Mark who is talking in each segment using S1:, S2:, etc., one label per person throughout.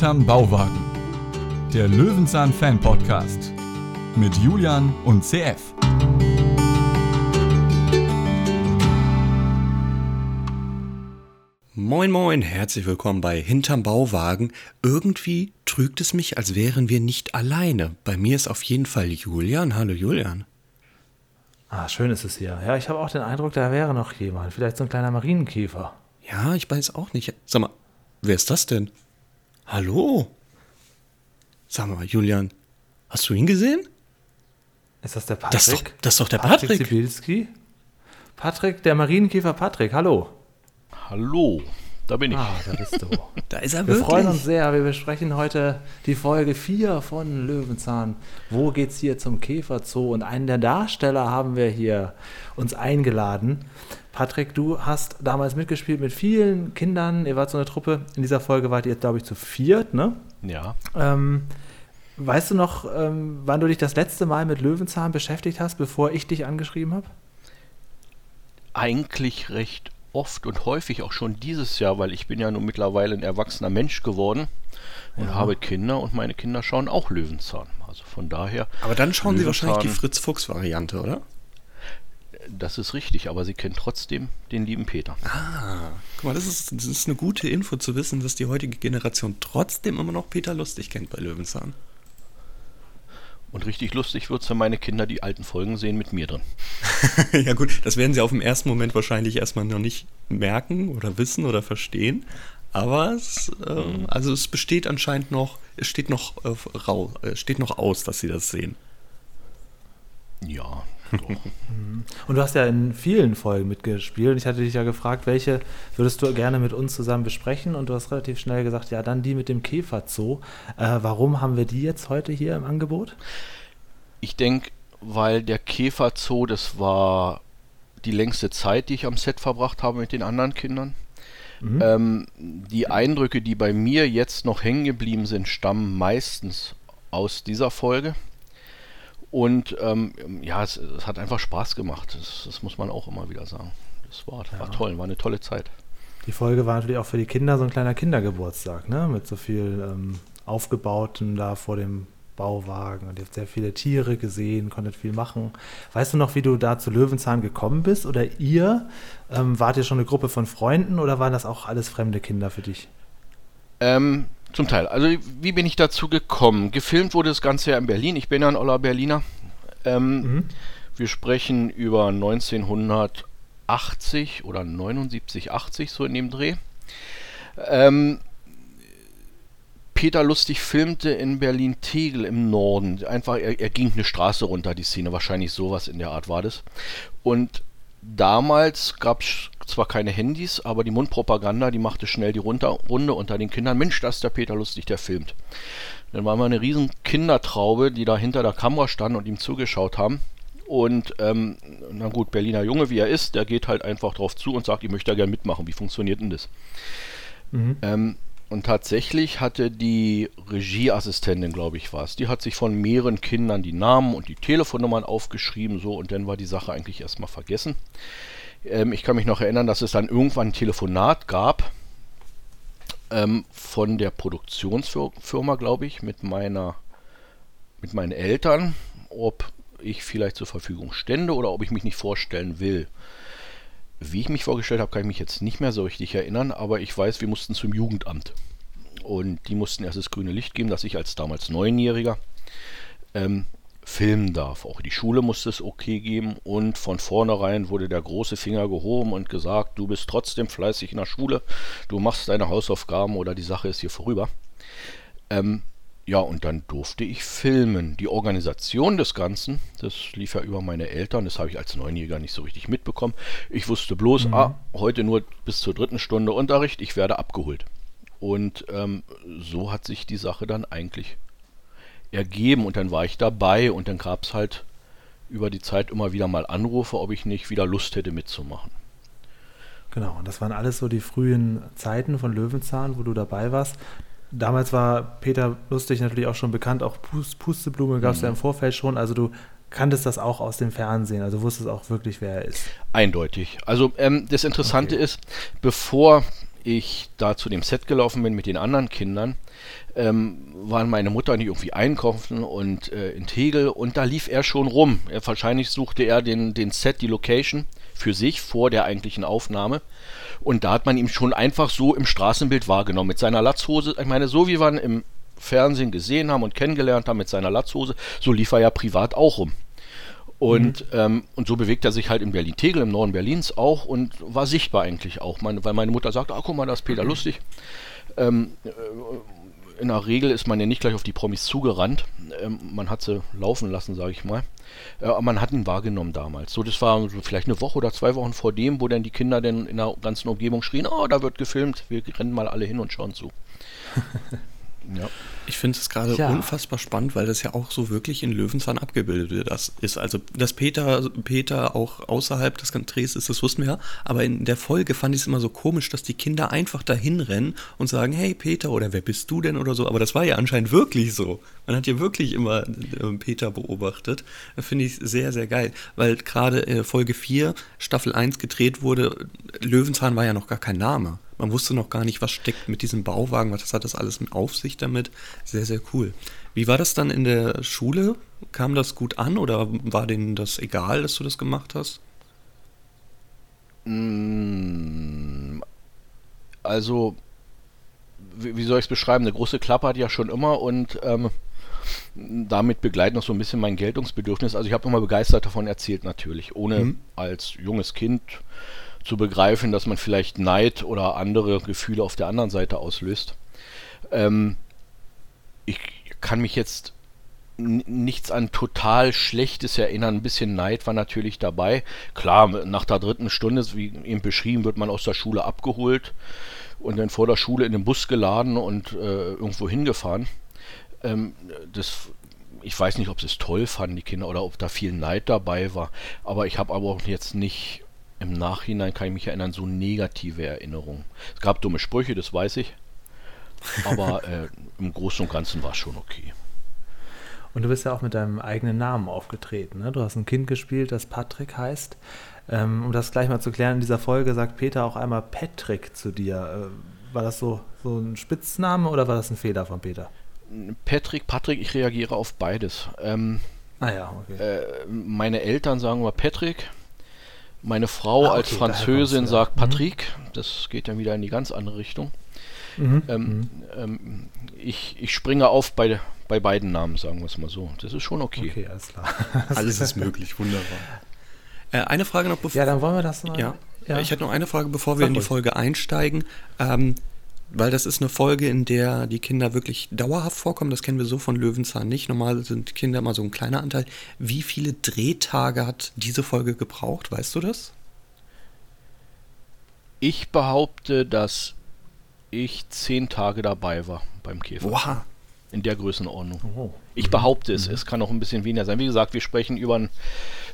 S1: Hinterm Bauwagen. Der Löwenzahn Fan Podcast mit Julian und CF.
S2: Moin moin, herzlich willkommen bei Hinterm Bauwagen. Irgendwie trügt es mich, als wären wir nicht alleine. Bei mir ist auf jeden Fall Julian. Hallo Julian.
S3: Ah, schön ist es hier. Ja, ich habe auch den Eindruck, da wäre noch jemand. Vielleicht so ein kleiner Marienkäfer.
S2: Ja, ich weiß auch nicht. Sag mal, wer ist das denn? Hallo? Sag mal, Julian, hast du ihn gesehen?
S3: Ist das der Patrick?
S2: Das ist doch, das ist doch der Patrick.
S3: Patrick Zibilski? Patrick, der Marienkäfer Patrick, hallo.
S4: Hallo, da bin ich.
S3: Ah, da bist du.
S2: Da ist er
S3: Wir
S2: wirklich.
S3: freuen uns sehr. Wir besprechen heute die Folge 4 von Löwenzahn. Wo geht's hier zum Käferzoo? Und einen der Darsteller haben wir hier uns eingeladen. Patrick, du hast damals mitgespielt mit vielen Kindern. Ihr wart so eine Truppe. In dieser Folge wart ihr, glaube ich, zu viert, ne?
S4: Ja,
S3: Ähm, weißt du noch, ähm, wann du dich das letzte Mal mit Löwenzahn beschäftigt hast, bevor ich dich angeschrieben habe?
S4: eigentlich recht oft und häufig auch schon dieses Jahr, weil ich bin ja nun mittlerweile ein erwachsener Mensch geworden und
S3: Ja.
S4: habe Kinder und meine Kinder schauen auch Löwenzahn. Also von daher,
S2: Aber dann schauen Sie wahrscheinlich die
S4: Löwenzahn-
S2: Fritz-Fuchs-Variante, oder?
S4: Das ist richtig, aber sie kennen trotzdem den lieben Peter.
S2: Ah, guck mal, das ist, das ist eine gute Info zu wissen, dass die heutige Generation trotzdem immer noch Peter Lustig kennt bei Löwenzahn.
S4: Und richtig lustig wird es, wenn meine Kinder die alten Folgen sehen mit mir drin.
S2: ja gut, das werden sie auf dem ersten Moment wahrscheinlich erstmal noch nicht merken oder wissen oder verstehen. Aber es, ähm, also es besteht anscheinend noch, es steht noch, äh, rau, äh, steht noch aus, dass sie das sehen.
S4: Ja.
S3: Und du hast ja in vielen Folgen mitgespielt. Ich hatte dich ja gefragt, welche würdest du gerne mit uns zusammen besprechen? Und du hast relativ schnell gesagt, ja, dann die mit dem Käferzoo. Äh, warum haben wir die jetzt heute hier im Angebot?
S4: Ich denke, weil der Käferzoo, das war die längste Zeit, die ich am Set verbracht habe mit den anderen Kindern.
S3: Mhm.
S4: Ähm, die Eindrücke, die bei mir jetzt noch hängen geblieben sind, stammen meistens aus dieser Folge. Und ähm, ja, es, es hat einfach Spaß gemacht. Das, das muss man auch immer wieder sagen. Das war, war toll, war eine tolle Zeit.
S3: Die Folge war natürlich auch für die Kinder so ein kleiner Kindergeburtstag, ne? Mit so viel ähm, Aufgebauten da vor dem Bauwagen. Und ihr habt sehr viele Tiere gesehen, konntet viel machen. Weißt du noch, wie du da zu Löwenzahn gekommen bist? Oder ihr? Ähm, wart ihr schon eine Gruppe von Freunden oder waren das auch alles fremde Kinder für dich?
S4: Ähm, zum Teil. Also wie bin ich dazu gekommen? Gefilmt wurde das Ganze ja in Berlin. Ich bin ja ein Oller Berliner. Ähm,
S3: Mhm.
S4: Wir sprechen über 1980 oder 79, 80 so in dem Dreh. Ähm, Peter Lustig filmte in Berlin-Tegel im Norden. Einfach, er, er ging eine Straße runter, die Szene. Wahrscheinlich sowas in der Art war das. Und damals gab es zwar keine Handys, aber die Mundpropaganda, die machte schnell die Runde unter den Kindern. Mensch, das ist der Peter Lustig, der filmt. Dann war mal eine riesen Kindertraube, die da hinter der Kamera standen und ihm zugeschaut haben. Und ähm, na gut, Berliner Junge, wie er ist, der geht halt einfach drauf zu und sagt, ich möchte da gerne mitmachen. Wie funktioniert denn das?
S3: Mhm.
S4: Ähm, und tatsächlich hatte die Regieassistentin, glaube ich, war es, die hat sich von mehreren Kindern die Namen und die Telefonnummern aufgeschrieben, so, und dann war die Sache eigentlich erstmal vergessen. Ähm, ich kann mich noch erinnern, dass es dann irgendwann ein Telefonat gab ähm, von der Produktionsfirma, glaube ich, mit meiner, mit meinen Eltern, ob ich vielleicht zur Verfügung stände oder ob ich mich nicht vorstellen will. Wie ich mich vorgestellt habe, kann ich mich jetzt nicht mehr so richtig erinnern, aber ich weiß, wir mussten zum Jugendamt. Und die mussten erst das grüne Licht geben, dass ich als damals Neunjähriger ähm, filmen darf. Auch die Schule musste es okay geben und von vornherein wurde der große Finger gehoben und gesagt, du bist trotzdem fleißig in der Schule, du machst deine Hausaufgaben oder die Sache ist hier vorüber. Ähm, ja, und dann durfte ich filmen. Die Organisation des Ganzen, das lief ja über meine Eltern, das habe ich als Neunjähriger nicht so richtig mitbekommen. Ich wusste bloß, ah, heute nur bis zur dritten Stunde Unterricht, ich werde abgeholt. Und ähm, so hat sich die Sache dann eigentlich ergeben und dann war ich dabei und dann gab es halt über die Zeit immer wieder mal Anrufe, ob ich nicht wieder Lust hätte mitzumachen.
S3: Genau, und das waren alles so die frühen Zeiten von Löwenzahn, wo du dabei warst. Damals war Peter Lustig natürlich auch schon bekannt, auch Pust Pusteblume gab es ja im Vorfeld schon. Also du kanntest das auch aus dem Fernsehen, also wusstest auch wirklich, wer er ist.
S4: Eindeutig. Also ähm, das Interessante
S3: Okay.
S4: ist, bevor ich da zu dem Set gelaufen bin mit den anderen Kindern, ähm, waren meine Mutter und ich irgendwie einkaufen und äh, in Tegel und da lief er schon rum. Er, wahrscheinlich suchte er den, den Set, die Location für sich vor der eigentlichen Aufnahme. Und da hat man ihn schon einfach so im Straßenbild wahrgenommen. Mit seiner Latzhose, ich meine, so wie wir ihn im Fernsehen gesehen haben und kennengelernt haben mit seiner Latzhose, so lief er ja privat auch rum. Und, mhm. ähm, und so bewegt er sich halt in Berlin-Tegel, im Norden Berlins auch und war sichtbar eigentlich auch. Meine, weil meine Mutter sagt, ah, guck mal, da ist Peter mhm. lustig. Ähm, äh, in der Regel ist man ja nicht gleich auf die Promis zugerannt. Ähm, man hat sie laufen lassen, sage ich mal. Äh, man hat ihn wahrgenommen damals. So, das war so vielleicht eine Woche oder zwei Wochen vor dem, wo dann die Kinder dann in der ganzen Umgebung schrien, oh, da wird gefilmt, wir rennen mal alle hin und schauen zu.
S2: Ja. Ich finde es gerade ja. unfassbar spannend, weil das ja auch so wirklich in Löwenzahn abgebildet wird. Das ist also, dass Peter, Peter auch außerhalb des Drehs ist, das wussten wir ja. Aber in der Folge fand ich es immer so komisch, dass die Kinder einfach dahin rennen und sagen, hey Peter oder wer bist du denn oder so. Aber das war ja anscheinend wirklich so. Man hat ja wirklich immer äh, Peter beobachtet. Das finde ich sehr, sehr geil. Weil gerade äh, Folge 4, Staffel 1 gedreht wurde, Löwenzahn war ja noch gar kein Name. Man wusste noch gar nicht, was steckt mit diesem Bauwagen, was hat das alles mit auf sich damit. Sehr, sehr cool. Wie war das dann in der Schule? Kam das gut an oder war denen das egal, dass du das gemacht hast?
S4: Mm, also, wie soll ich es beschreiben? Eine große Klappe hat ja schon immer und ähm, damit begleitet noch so ein bisschen mein Geltungsbedürfnis. Also ich habe immer begeistert davon erzählt natürlich, ohne mhm. als junges Kind zu begreifen, dass man vielleicht Neid oder andere Gefühle auf der anderen Seite auslöst. Ähm, ich kann mich jetzt nichts an total Schlechtes erinnern. Ein bisschen Neid war natürlich dabei. Klar, nach der dritten Stunde, wie eben beschrieben, wird man aus der Schule abgeholt und dann vor der Schule in den Bus geladen und äh, irgendwo hingefahren. Ähm, das, ich weiß nicht, ob sie es toll fanden, die Kinder, oder ob da viel Neid dabei war. Aber ich habe aber auch jetzt nicht im Nachhinein kann ich mich erinnern, so negative Erinnerungen. Es gab dumme Sprüche, das weiß ich. Aber äh, im Großen und Ganzen war es schon okay.
S3: Und du bist ja auch mit deinem eigenen Namen aufgetreten. Ne? Du hast ein Kind gespielt, das Patrick heißt. Ähm, um das gleich mal zu klären, in dieser Folge sagt Peter auch einmal Patrick zu dir. Äh, war das so, so ein Spitzname oder war das ein Fehler von Peter?
S4: Patrick, Patrick, ich reagiere auf beides. Ähm,
S3: ah ja, okay.
S4: Äh, meine Eltern sagen immer Patrick. Meine Frau ah, okay, als Französin sagt mhm. Patrick. Das geht dann wieder in die ganz andere Richtung. Mhm. Ähm, mhm. ähm, ich, ich springe auf bei, bei beiden Namen, sagen wir es mal so. Das ist schon okay.
S2: Okay, alles klar. alles ist möglich, wunderbar. Äh, eine Frage noch bevor.
S3: Ja, dann wollen wir das
S2: mal. Ja, ja. ich hätte noch eine Frage, bevor wir in die Folge einsteigen. Ähm, weil das ist eine Folge, in der die Kinder wirklich dauerhaft vorkommen. Das kennen wir so von Löwenzahn nicht. Normal sind Kinder immer so ein kleiner Anteil. Wie viele Drehtage hat diese Folge gebraucht? Weißt du das?
S4: Ich behaupte, dass ich zehn Tage dabei war beim Käfer.
S2: Wow.
S4: In der Größenordnung. Oh. Ich behaupte es. Mhm. Es kann auch ein bisschen weniger sein. Wie gesagt, wir sprechen über,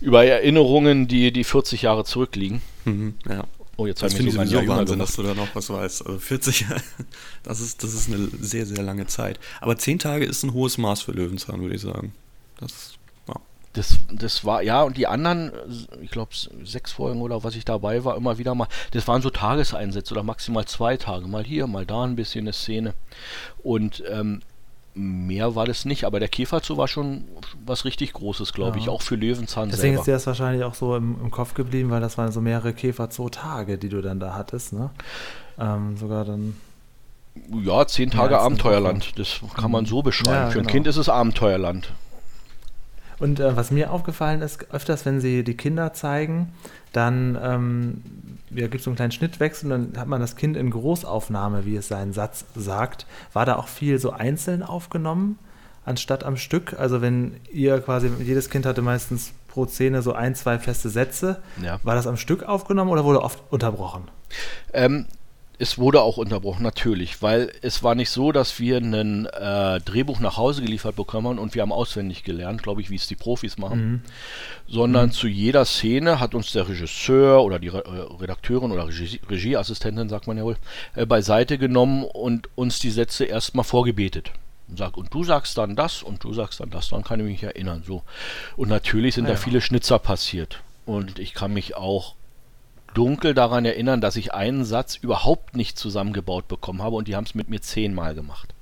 S4: über Erinnerungen, die, die 40 Jahre zurückliegen.
S2: Mhm, ja.
S4: Oh, jetzt
S2: finde ich sowieso Wahnsinn, dass du da noch was weißt. Also 40, das ist, das ist eine sehr, sehr lange Zeit. Aber 10 Tage ist ein hohes Maß für Löwenzahn, würde ich sagen. Das,
S4: ja. das, das war, ja, und die anderen, ich glaube, sechs Folgen oder was ich dabei war, immer wieder mal, das waren so Tageseinsätze oder maximal zwei Tage. Mal hier, mal da ein bisschen eine Szene. Und ähm, mehr war das nicht, aber der Käferzoo war schon was richtig Großes, glaube ja. ich, auch für Löwenzahn
S3: Deswegen selber. ist dir das wahrscheinlich auch so im, im, Kopf geblieben, weil das waren so mehrere Käferzoo-Tage, die du dann da hattest, ne? Ähm, sogar dann.
S4: Ja, zehn Tage Abenteuerland, das kann man so beschreiben. Ja, für ein genau. Kind ist es Abenteuerland.
S3: Und äh, was mir aufgefallen ist, öfters, wenn sie die Kinder zeigen, dann ähm, ja, gibt es so einen kleinen Schnittwechsel und dann hat man das Kind in Großaufnahme, wie es seinen Satz sagt. War da auch viel so einzeln aufgenommen, anstatt am Stück? Also wenn ihr quasi, jedes Kind hatte meistens pro Szene so ein, zwei feste Sätze. Ja. War das am Stück aufgenommen oder wurde oft unterbrochen?
S4: Ähm, es wurde auch unterbrochen, natürlich, weil es war nicht so, dass wir ein äh, Drehbuch nach Hause geliefert bekommen und wir haben auswendig gelernt, glaube ich, wie es die Profis machen, mhm. sondern mhm. zu jeder Szene hat uns der Regisseur oder die Re äh, Redakteurin oder Regie Regieassistentin, sagt man ja wohl, äh, beiseite genommen und uns die Sätze erstmal vorgebetet. Und, sag, und du sagst dann das und du sagst dann das, dann kann ich mich erinnern. So. Und natürlich sind ah, da viele Schnitzer passiert. Und ich kann mich auch dunkel daran erinnern, dass ich einen Satz überhaupt nicht zusammengebaut bekommen habe und die haben es mit mir zehnmal gemacht.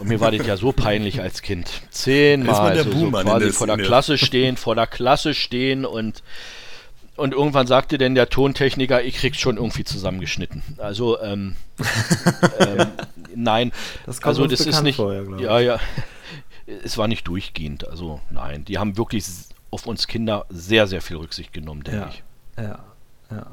S4: Und mir war das ja so peinlich als Kind. Zehnmal
S2: der
S4: so, quasi vor der. Klasse stehen, vor der Klasse stehen und und irgendwann sagte denn der Tontechniker, ich krieg's schon irgendwie zusammengeschnitten. Also ähm, ähm, nein,
S3: Das
S4: also das ist nicht,
S3: vor, ja,
S4: ja, ja, es war nicht durchgehend. Also nein, die haben wirklich auf uns Kinder sehr, sehr viel Rücksicht genommen, denke
S3: Ja,
S4: ich.
S3: ja, ja.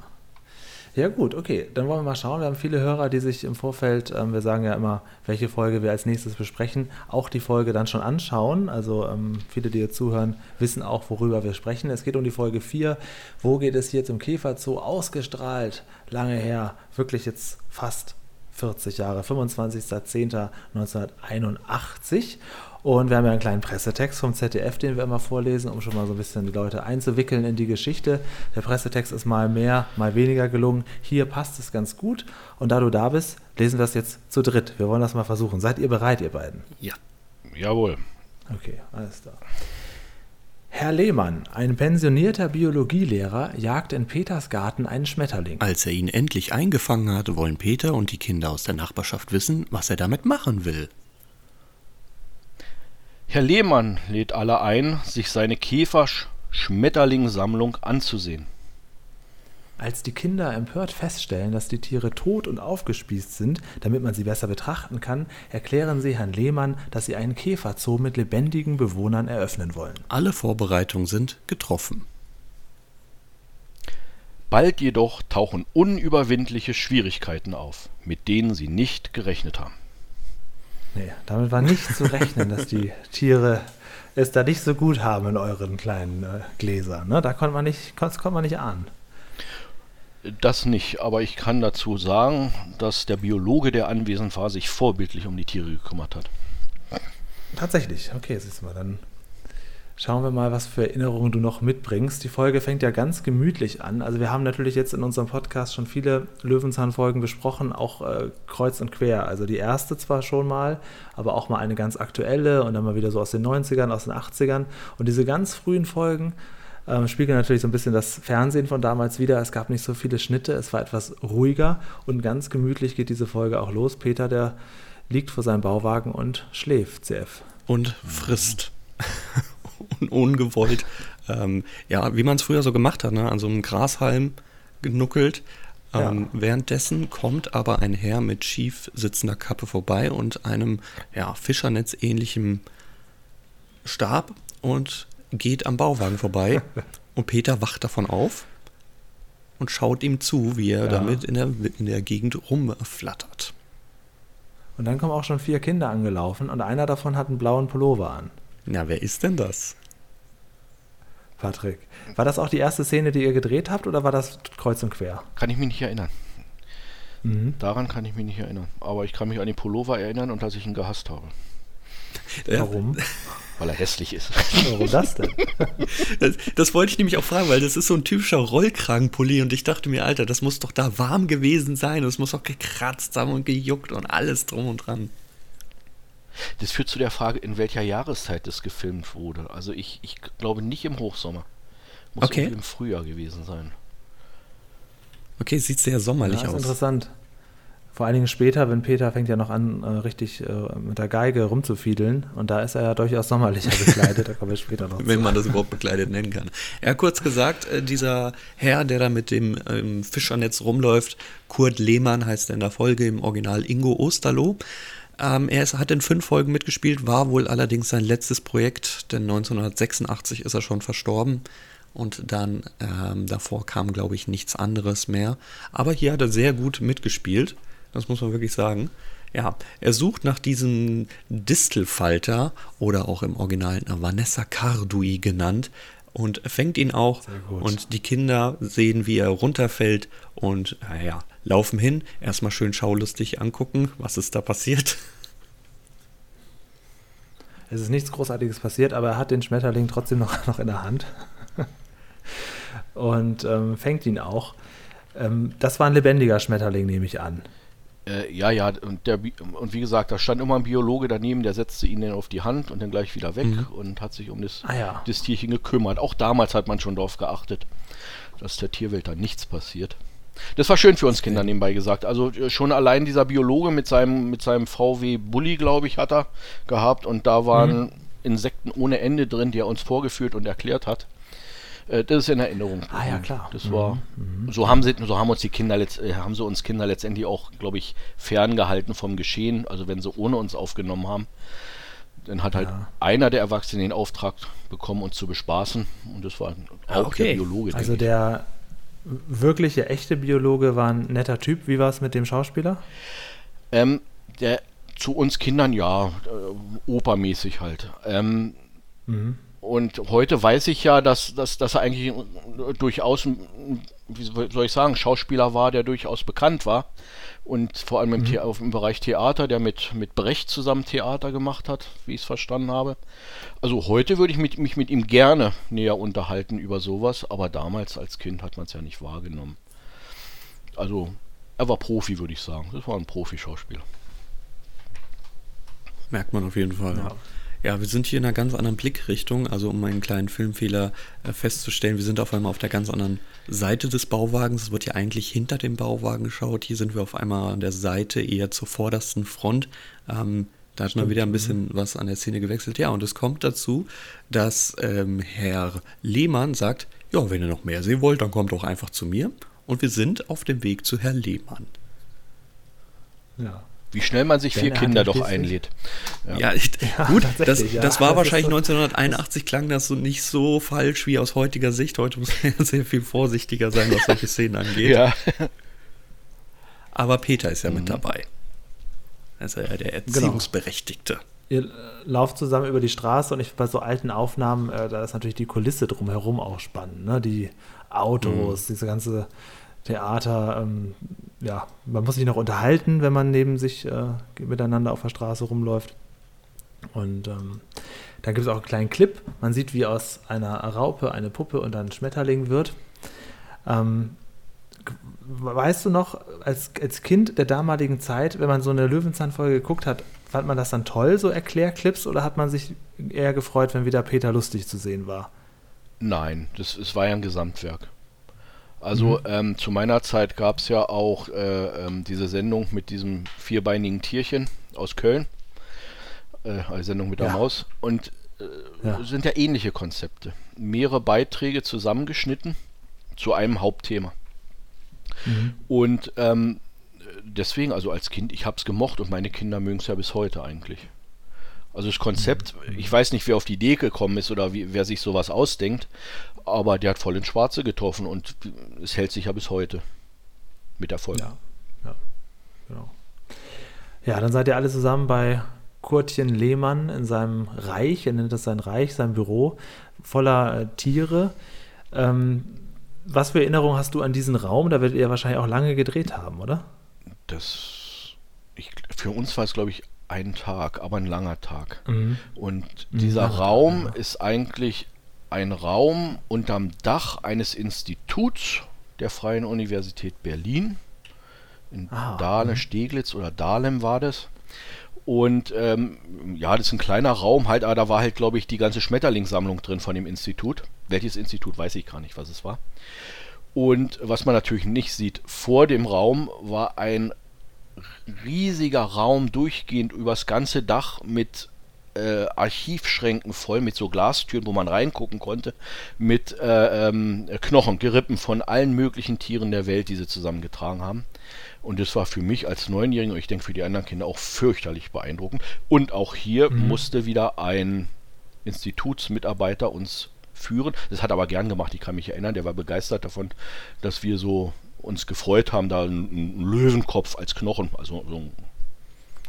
S3: Ja gut, okay, dann wollen wir mal schauen. Wir haben viele Hörer, die sich im Vorfeld, ähm, wir sagen ja immer, welche Folge wir als nächstes besprechen, auch die Folge dann schon anschauen. Also ähm, viele, die hier zuhören, wissen auch, worüber wir sprechen. Es geht um die Folge 4. Wo geht es hier zum Käferzoo? Ausgestrahlt, lange her, wirklich jetzt fast 40 Jahre, 25.10.1981. Und wir haben ja einen kleinen Pressetext vom ZDF, den wir immer vorlesen, um schon mal so ein bisschen die Leute einzuwickeln in die Geschichte. Der Pressetext ist mal mehr, mal weniger gelungen. Hier passt es ganz gut. Und da du da bist, lesen wir es jetzt zu dritt. Wir wollen das mal versuchen. Seid ihr bereit, ihr beiden?
S2: Ja.
S4: Jawohl.
S3: Okay, alles klar. Herr Lehmann, ein pensionierter Biologielehrer, jagt in Peters Garten einen Schmetterling.
S2: Als er ihn endlich eingefangen hat, wollen Peter und die Kinder aus der Nachbarschaft wissen, was er damit machen will.
S4: Herr Lehmann lädt alle ein, sich seine Käfer-Schmetterling-Sammlung anzusehen.
S3: Als die Kinder empört feststellen, dass die Tiere tot und aufgespießt sind, damit man sie besser betrachten kann, erklären sie Herrn Lehmann, dass sie einen Käferzoo mit lebendigen Bewohnern eröffnen wollen.
S2: Alle Vorbereitungen sind getroffen.
S4: Bald jedoch tauchen unüberwindliche Schwierigkeiten auf, mit denen sie nicht gerechnet haben.
S3: Nee, damit war nicht zu rechnen, dass die Tiere es da nicht so gut haben in euren kleinen äh, Gläsern. Ne? Da konnte man nicht, das konnte man nicht ahnen.
S4: Das nicht, aber ich kann dazu sagen, dass der Biologe, der anwesend war, sich vorbildlich um die Tiere gekümmert hat.
S3: Tatsächlich, okay, siehst du mal, dann schauen wir mal, was für Erinnerungen du noch mitbringst. Die Folge fängt ja ganz gemütlich an. Also wir haben natürlich jetzt in unserem Podcast schon viele Löwenzahn-Folgen besprochen, auch äh, kreuz und quer. Also die erste zwar schon mal, aber auch mal eine ganz aktuelle und dann mal wieder so aus den 90ern, aus den 80ern. Und diese ganz frühen Folgen ähm, spiegeln natürlich so ein bisschen das Fernsehen von damals wieder. Es gab nicht so viele Schnitte, es war etwas ruhiger und ganz gemütlich geht diese Folge auch los. Peter, der liegt vor seinem Bauwagen und schläft, CF.
S2: Und frisst. Un ungewollt. Ähm, ja, wie man es früher so gemacht hat, ne? an so einem Grashalm genuckelt. Ähm, Währenddessen kommt aber ein Herr mit schief sitzender Kappe vorbei und einem ja, Fischernetz-ähnlichem Stab und geht am Bauwagen vorbei. und Peter wacht davon auf und schaut ihm zu, wie er
S3: Ja.
S2: damit in der, in der Gegend rumflattert.
S3: Und dann kommen auch schon vier Kinder angelaufen und einer davon hat einen blauen Pullover an.
S2: Na, wer ist denn das?
S3: Patrick. War das auch die erste Szene, die ihr gedreht habt oder war das kreuz und quer?
S4: Kann ich mich nicht erinnern.
S3: Mhm.
S4: Daran kann ich mich nicht erinnern. Aber ich kann mich an den Pullover erinnern und dass ich ihn gehasst habe.
S2: Äh,
S3: Warum?
S4: Weil er hässlich ist.
S3: Warum das denn?
S2: Das, das wollte ich nämlich auch fragen, weil das ist so ein typischer Rollkragenpulli und ich dachte mir, Alter, das muss doch da warm gewesen sein. Das muss doch gekratzt haben und gejuckt und alles drum und dran.
S4: Das führt zu der Frage, in welcher Jahreszeit das gefilmt wurde. Also ich, ich glaube nicht im Hochsommer. Muss
S2: Okay.
S4: irgendwie im Frühjahr gewesen sein.
S2: Okay, sieht sehr sommerlich
S3: Ja, ist
S2: aus.
S3: interessant. Vor allen Dingen später, wenn Peter fängt ja noch an, äh, richtig äh, mit der Geige rumzufiedeln. Und da ist er ja durchaus sommerlicher gekleidet. da kommen wir später noch
S2: Wenn
S3: zu.
S2: man das überhaupt bekleidet nennen kann. Ja, kurz gesagt, äh, dieser Herr, der da mit dem ähm, Fischernetz rumläuft, Kurt Lehmann heißt er in der Folge, im Original Ingo Osterloh. Ähm, er ist, hat in fünf Folgen mitgespielt, war wohl allerdings sein letztes Projekt, denn 1986 ist er schon verstorben. Und dann ähm, davor kam, glaube ich, nichts anderes mehr. Aber hier hat er sehr gut mitgespielt. Das muss man wirklich sagen. Ja, er sucht nach diesem Distelfalter oder auch im Original Vanessa Cardui genannt und fängt ihn auch. Und die Kinder sehen, wie er runterfällt und naja, laufen hin. Erstmal schön schaulustig angucken, was ist da passiert.
S3: Es ist nichts Großartiges passiert, aber er hat den Schmetterling trotzdem noch, noch in der Hand. und ähm, fängt ihn auch. Ähm, das war ein lebendiger Schmetterling, nehme ich an.
S4: Äh, ja, ja, und, der, und wie gesagt, da stand immer ein Biologe daneben, der setzte ihn dann auf die Hand und dann gleich wieder weg mhm. und hat sich um das,
S3: ah, ja.
S4: das Tierchen gekümmert. Auch damals hat man schon darauf geachtet, dass der Tierwelt da nichts passiert. Das war schön für uns Kinder nebenbei gesagt. Also äh, schon allein dieser Biologe mit seinem, mit seinem VW Bulli, glaube ich, hat er gehabt und da waren mhm. Insekten ohne Ende drin, die er uns vorgeführt und erklärt hat. Äh, das ist in Erinnerung.
S3: Ah ja, klar.
S4: Das war, mhm. so haben sie, so haben uns die Kinder, äh, haben sie uns Kinder letztendlich auch, glaube ich, ferngehalten vom Geschehen. Also wenn sie ohne uns aufgenommen haben, dann hat halt ja. einer der Erwachsenen den Auftrag bekommen, uns zu bespaßen. Und das war auch okay. der Biologe.
S3: Also der wirkliche, echte Biologe war ein netter Typ. Wie war es mit dem Schauspieler?
S4: Ähm, der zu uns Kindern ja, äh, opermäßig halt. Ähm, mhm. Und heute weiß ich ja, dass, dass, dass er eigentlich durchaus, wie soll ich sagen, Schauspieler war, der durchaus bekannt war. Und vor allem im, mhm. im Bereich Theater, der mit, mit Brecht zusammen Theater gemacht hat, wie ich es verstanden habe. Also heute würde ich mit, mich mit ihm gerne näher unterhalten über sowas, aber damals als Kind hat man es ja nicht wahrgenommen. Also er war Profi, würde ich sagen. Das war ein Profi-Schauspieler.
S2: Merkt man auf jeden Fall. Ja. Ja, wir sind hier in einer ganz anderen Blickrichtung, also um einen kleinen Filmfehler äh, festzustellen, wir sind auf einmal auf der ganz anderen Seite des Bauwagens. Es wird ja eigentlich hinter dem Bauwagen geschaut. Hier sind wir auf einmal an der Seite, eher zur vordersten Front. Ähm, da hat man wieder ein bisschen was an der Szene gewechselt. Ja, und es kommt dazu, dass ähm, Herr Lehmann sagt, ja, wenn ihr noch mehr sehen wollt, dann kommt doch einfach zu mir. Und wir sind auf dem Weg zu Herr Lehmann.
S4: Ja. Wie schnell man sich vier Kinder doch einlädt.
S2: Ja, ja, ich, ja gut, das, ja, das war das wahrscheinlich so, 1981, klang das so nicht so falsch wie aus heutiger Sicht. Heute muss man ja sehr viel vorsichtiger sein, was solche Szenen angeht.
S4: Ja.
S2: Aber Peter ist ja mhm. mit dabei. Er ist ja der genau. Erziehungsberechtigte. Genau.
S3: Ihr lauft zusammen über die Straße und ich bei so alten Aufnahmen, äh, da ist natürlich die Kulisse drumherum auch spannend. Ne? Die Autos, mhm. diese ganze Theater, ähm, ja, man muss sich noch unterhalten, wenn man neben sich äh, miteinander auf der Straße rumläuft. Und ähm, dann gibt es auch einen kleinen Clip. Man sieht, wie aus einer Raupe eine Puppe und ein Schmetterling wird. Ähm, weißt du noch, als, als Kind der damaligen Zeit, wenn man so eine Löwenzahn-Folge geguckt hat, fand man das dann toll, so Erklärclips, oder hat man sich eher gefreut, wenn wieder Peter lustig zu sehen war?
S4: Nein, das, es war ja ein Gesamtwerk. Also mhm. ähm, zu meiner Zeit gab es ja auch äh, ähm, diese Sendung mit diesem vierbeinigen Tierchen aus Köln. Äh, eine Sendung mit der ja. Maus. Und äh, ja. sind ja ähnliche Konzepte. Mehrere Beiträge zusammengeschnitten zu einem Hauptthema. Mhm. Und ähm, deswegen, also als Kind, ich habe es gemocht und meine Kinder mögen es ja bis heute eigentlich. Also das Konzept, ich weiß nicht, wer auf die Idee gekommen ist oder wie, wer sich sowas ausdenkt, aber der hat voll ins Schwarze getroffen und es hält sich ja bis heute mit Erfolg.
S3: Ja, ja, genau. Ja, dann seid ihr alle zusammen bei Kurtchen Lehmann in seinem Reich, er nennt das sein Reich, sein Büro, voller äh, Tiere. Ähm, was für Erinnerungen hast du an diesen Raum? Da werdet ihr wahrscheinlich auch lange gedreht haben, oder?
S4: Das, ich, für uns war es, glaube ich, ein Tag, aber ein langer Tag. Mhm. Und dieser mhm. Raum ist eigentlich ein Raum unterm Dach eines Instituts der Freien Universität Berlin. In ah, Dahlem, mhm. Steglitz oder Dahlem war das. Und ähm, ja, das ist ein kleiner Raum, halt, aber da war halt, glaube ich, die ganze Schmetterlingssammlung drin von dem Institut. Welches Institut, weiß ich gar nicht, was es war. Und was man natürlich nicht sieht, vor dem Raum war ein riesiger Raum durchgehend übers ganze Dach mit äh, Archivschränken voll mit so Glastüren, wo man reingucken konnte, mit äh, ähm, Knochen, Gerippen von allen möglichen Tieren der Welt, die sie zusammengetragen haben. Und das war für mich als Neunjähriger und ich denke für die anderen Kinder auch fürchterlich beeindruckend. Und auch hier mhm. musste wieder ein Institutsmitarbeiter uns führen. Das hat er aber gern gemacht, ich kann mich erinnern, der war begeistert davon, dass wir so uns gefreut haben, da einen Löwenkopf als Knochen, also so ein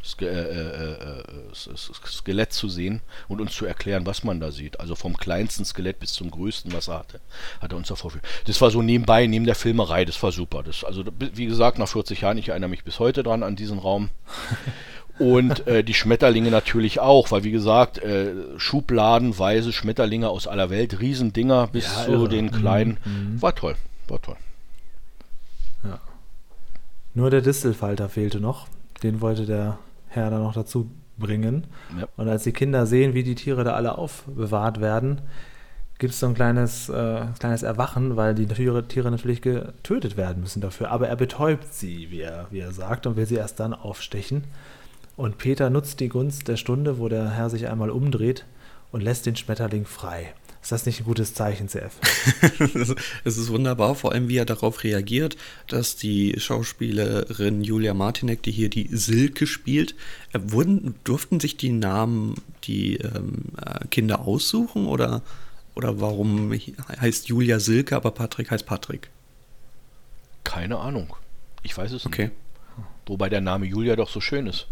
S4: Ske äh, äh, äh Skelett zu sehen und uns zu erklären, was man da sieht. Also vom kleinsten Skelett bis zum größten, was er hatte, hat er uns da vorgeführt. Das war so nebenbei, neben der Filmerei, das war super. Das, also wie gesagt, nach 40 Jahren, ich erinnere mich bis heute dran an diesen Raum. Und äh, die Schmetterlinge natürlich auch, weil wie gesagt, äh, schubladenweise Schmetterlinge aus aller Welt, Riesendinger bis ja, zu irre. den kleinen. Mhm. War toll, war toll.
S3: Nur der Distelfalter fehlte noch. Den wollte der Herr dann noch dazu bringen.
S4: Ja.
S3: Und als die Kinder sehen, wie die Tiere da alle aufbewahrt werden, gibt es so ein kleines, äh, kleines Erwachen, weil die Tiere, Tiere natürlich getötet werden müssen dafür. Aber er betäubt sie, wie er, wie er sagt, und will sie erst dann aufstechen. Und Peter nutzt die Gunst der Stunde, wo der Herr sich einmal umdreht und lässt den Schmetterling frei. Ist das nicht ein gutes Zeichen, CF?
S2: es ist wunderbar, vor allem wie er darauf reagiert, dass die Schauspielerin Julia Martinek, die hier die Silke spielt, äh, wurden, durften sich die Namen die ähm, äh, Kinder aussuchen oder, oder warum heißt Julia Silke, aber Patrick heißt Patrick?
S4: Keine Ahnung. Ich weiß es
S2: Okay.
S4: nicht. Wobei der Name Julia doch so schön ist.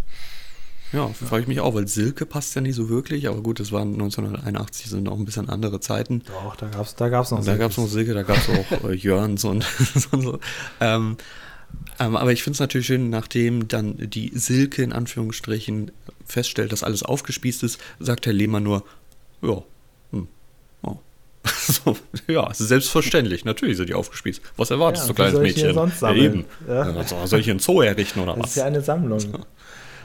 S2: Ja, frage ich mich auch, weil Silke passt ja nicht so wirklich, aber gut, das waren 1981, sind auch ein bisschen andere Zeiten.
S3: Doch, da gab es da gab's noch
S2: Da gab es noch Silke, da gab es auch äh, Jörns und, und so. Ähm, ähm, aber ich finde es natürlich schön, nachdem dann die Silke in Anführungsstrichen feststellt, dass alles aufgespießt ist, sagt Herr Lehmann nur, ja, hm, oh. so, ja, selbstverständlich, natürlich sind die aufgespießt. Was erwartest
S3: Ja,
S2: du, kleines
S3: soll ich die
S2: Mädchen? ja, eben.
S3: Ja.
S2: Ja. soll- ich einen Zoo errichten oder
S3: Das
S2: was?
S3: ist ja eine Sammlung.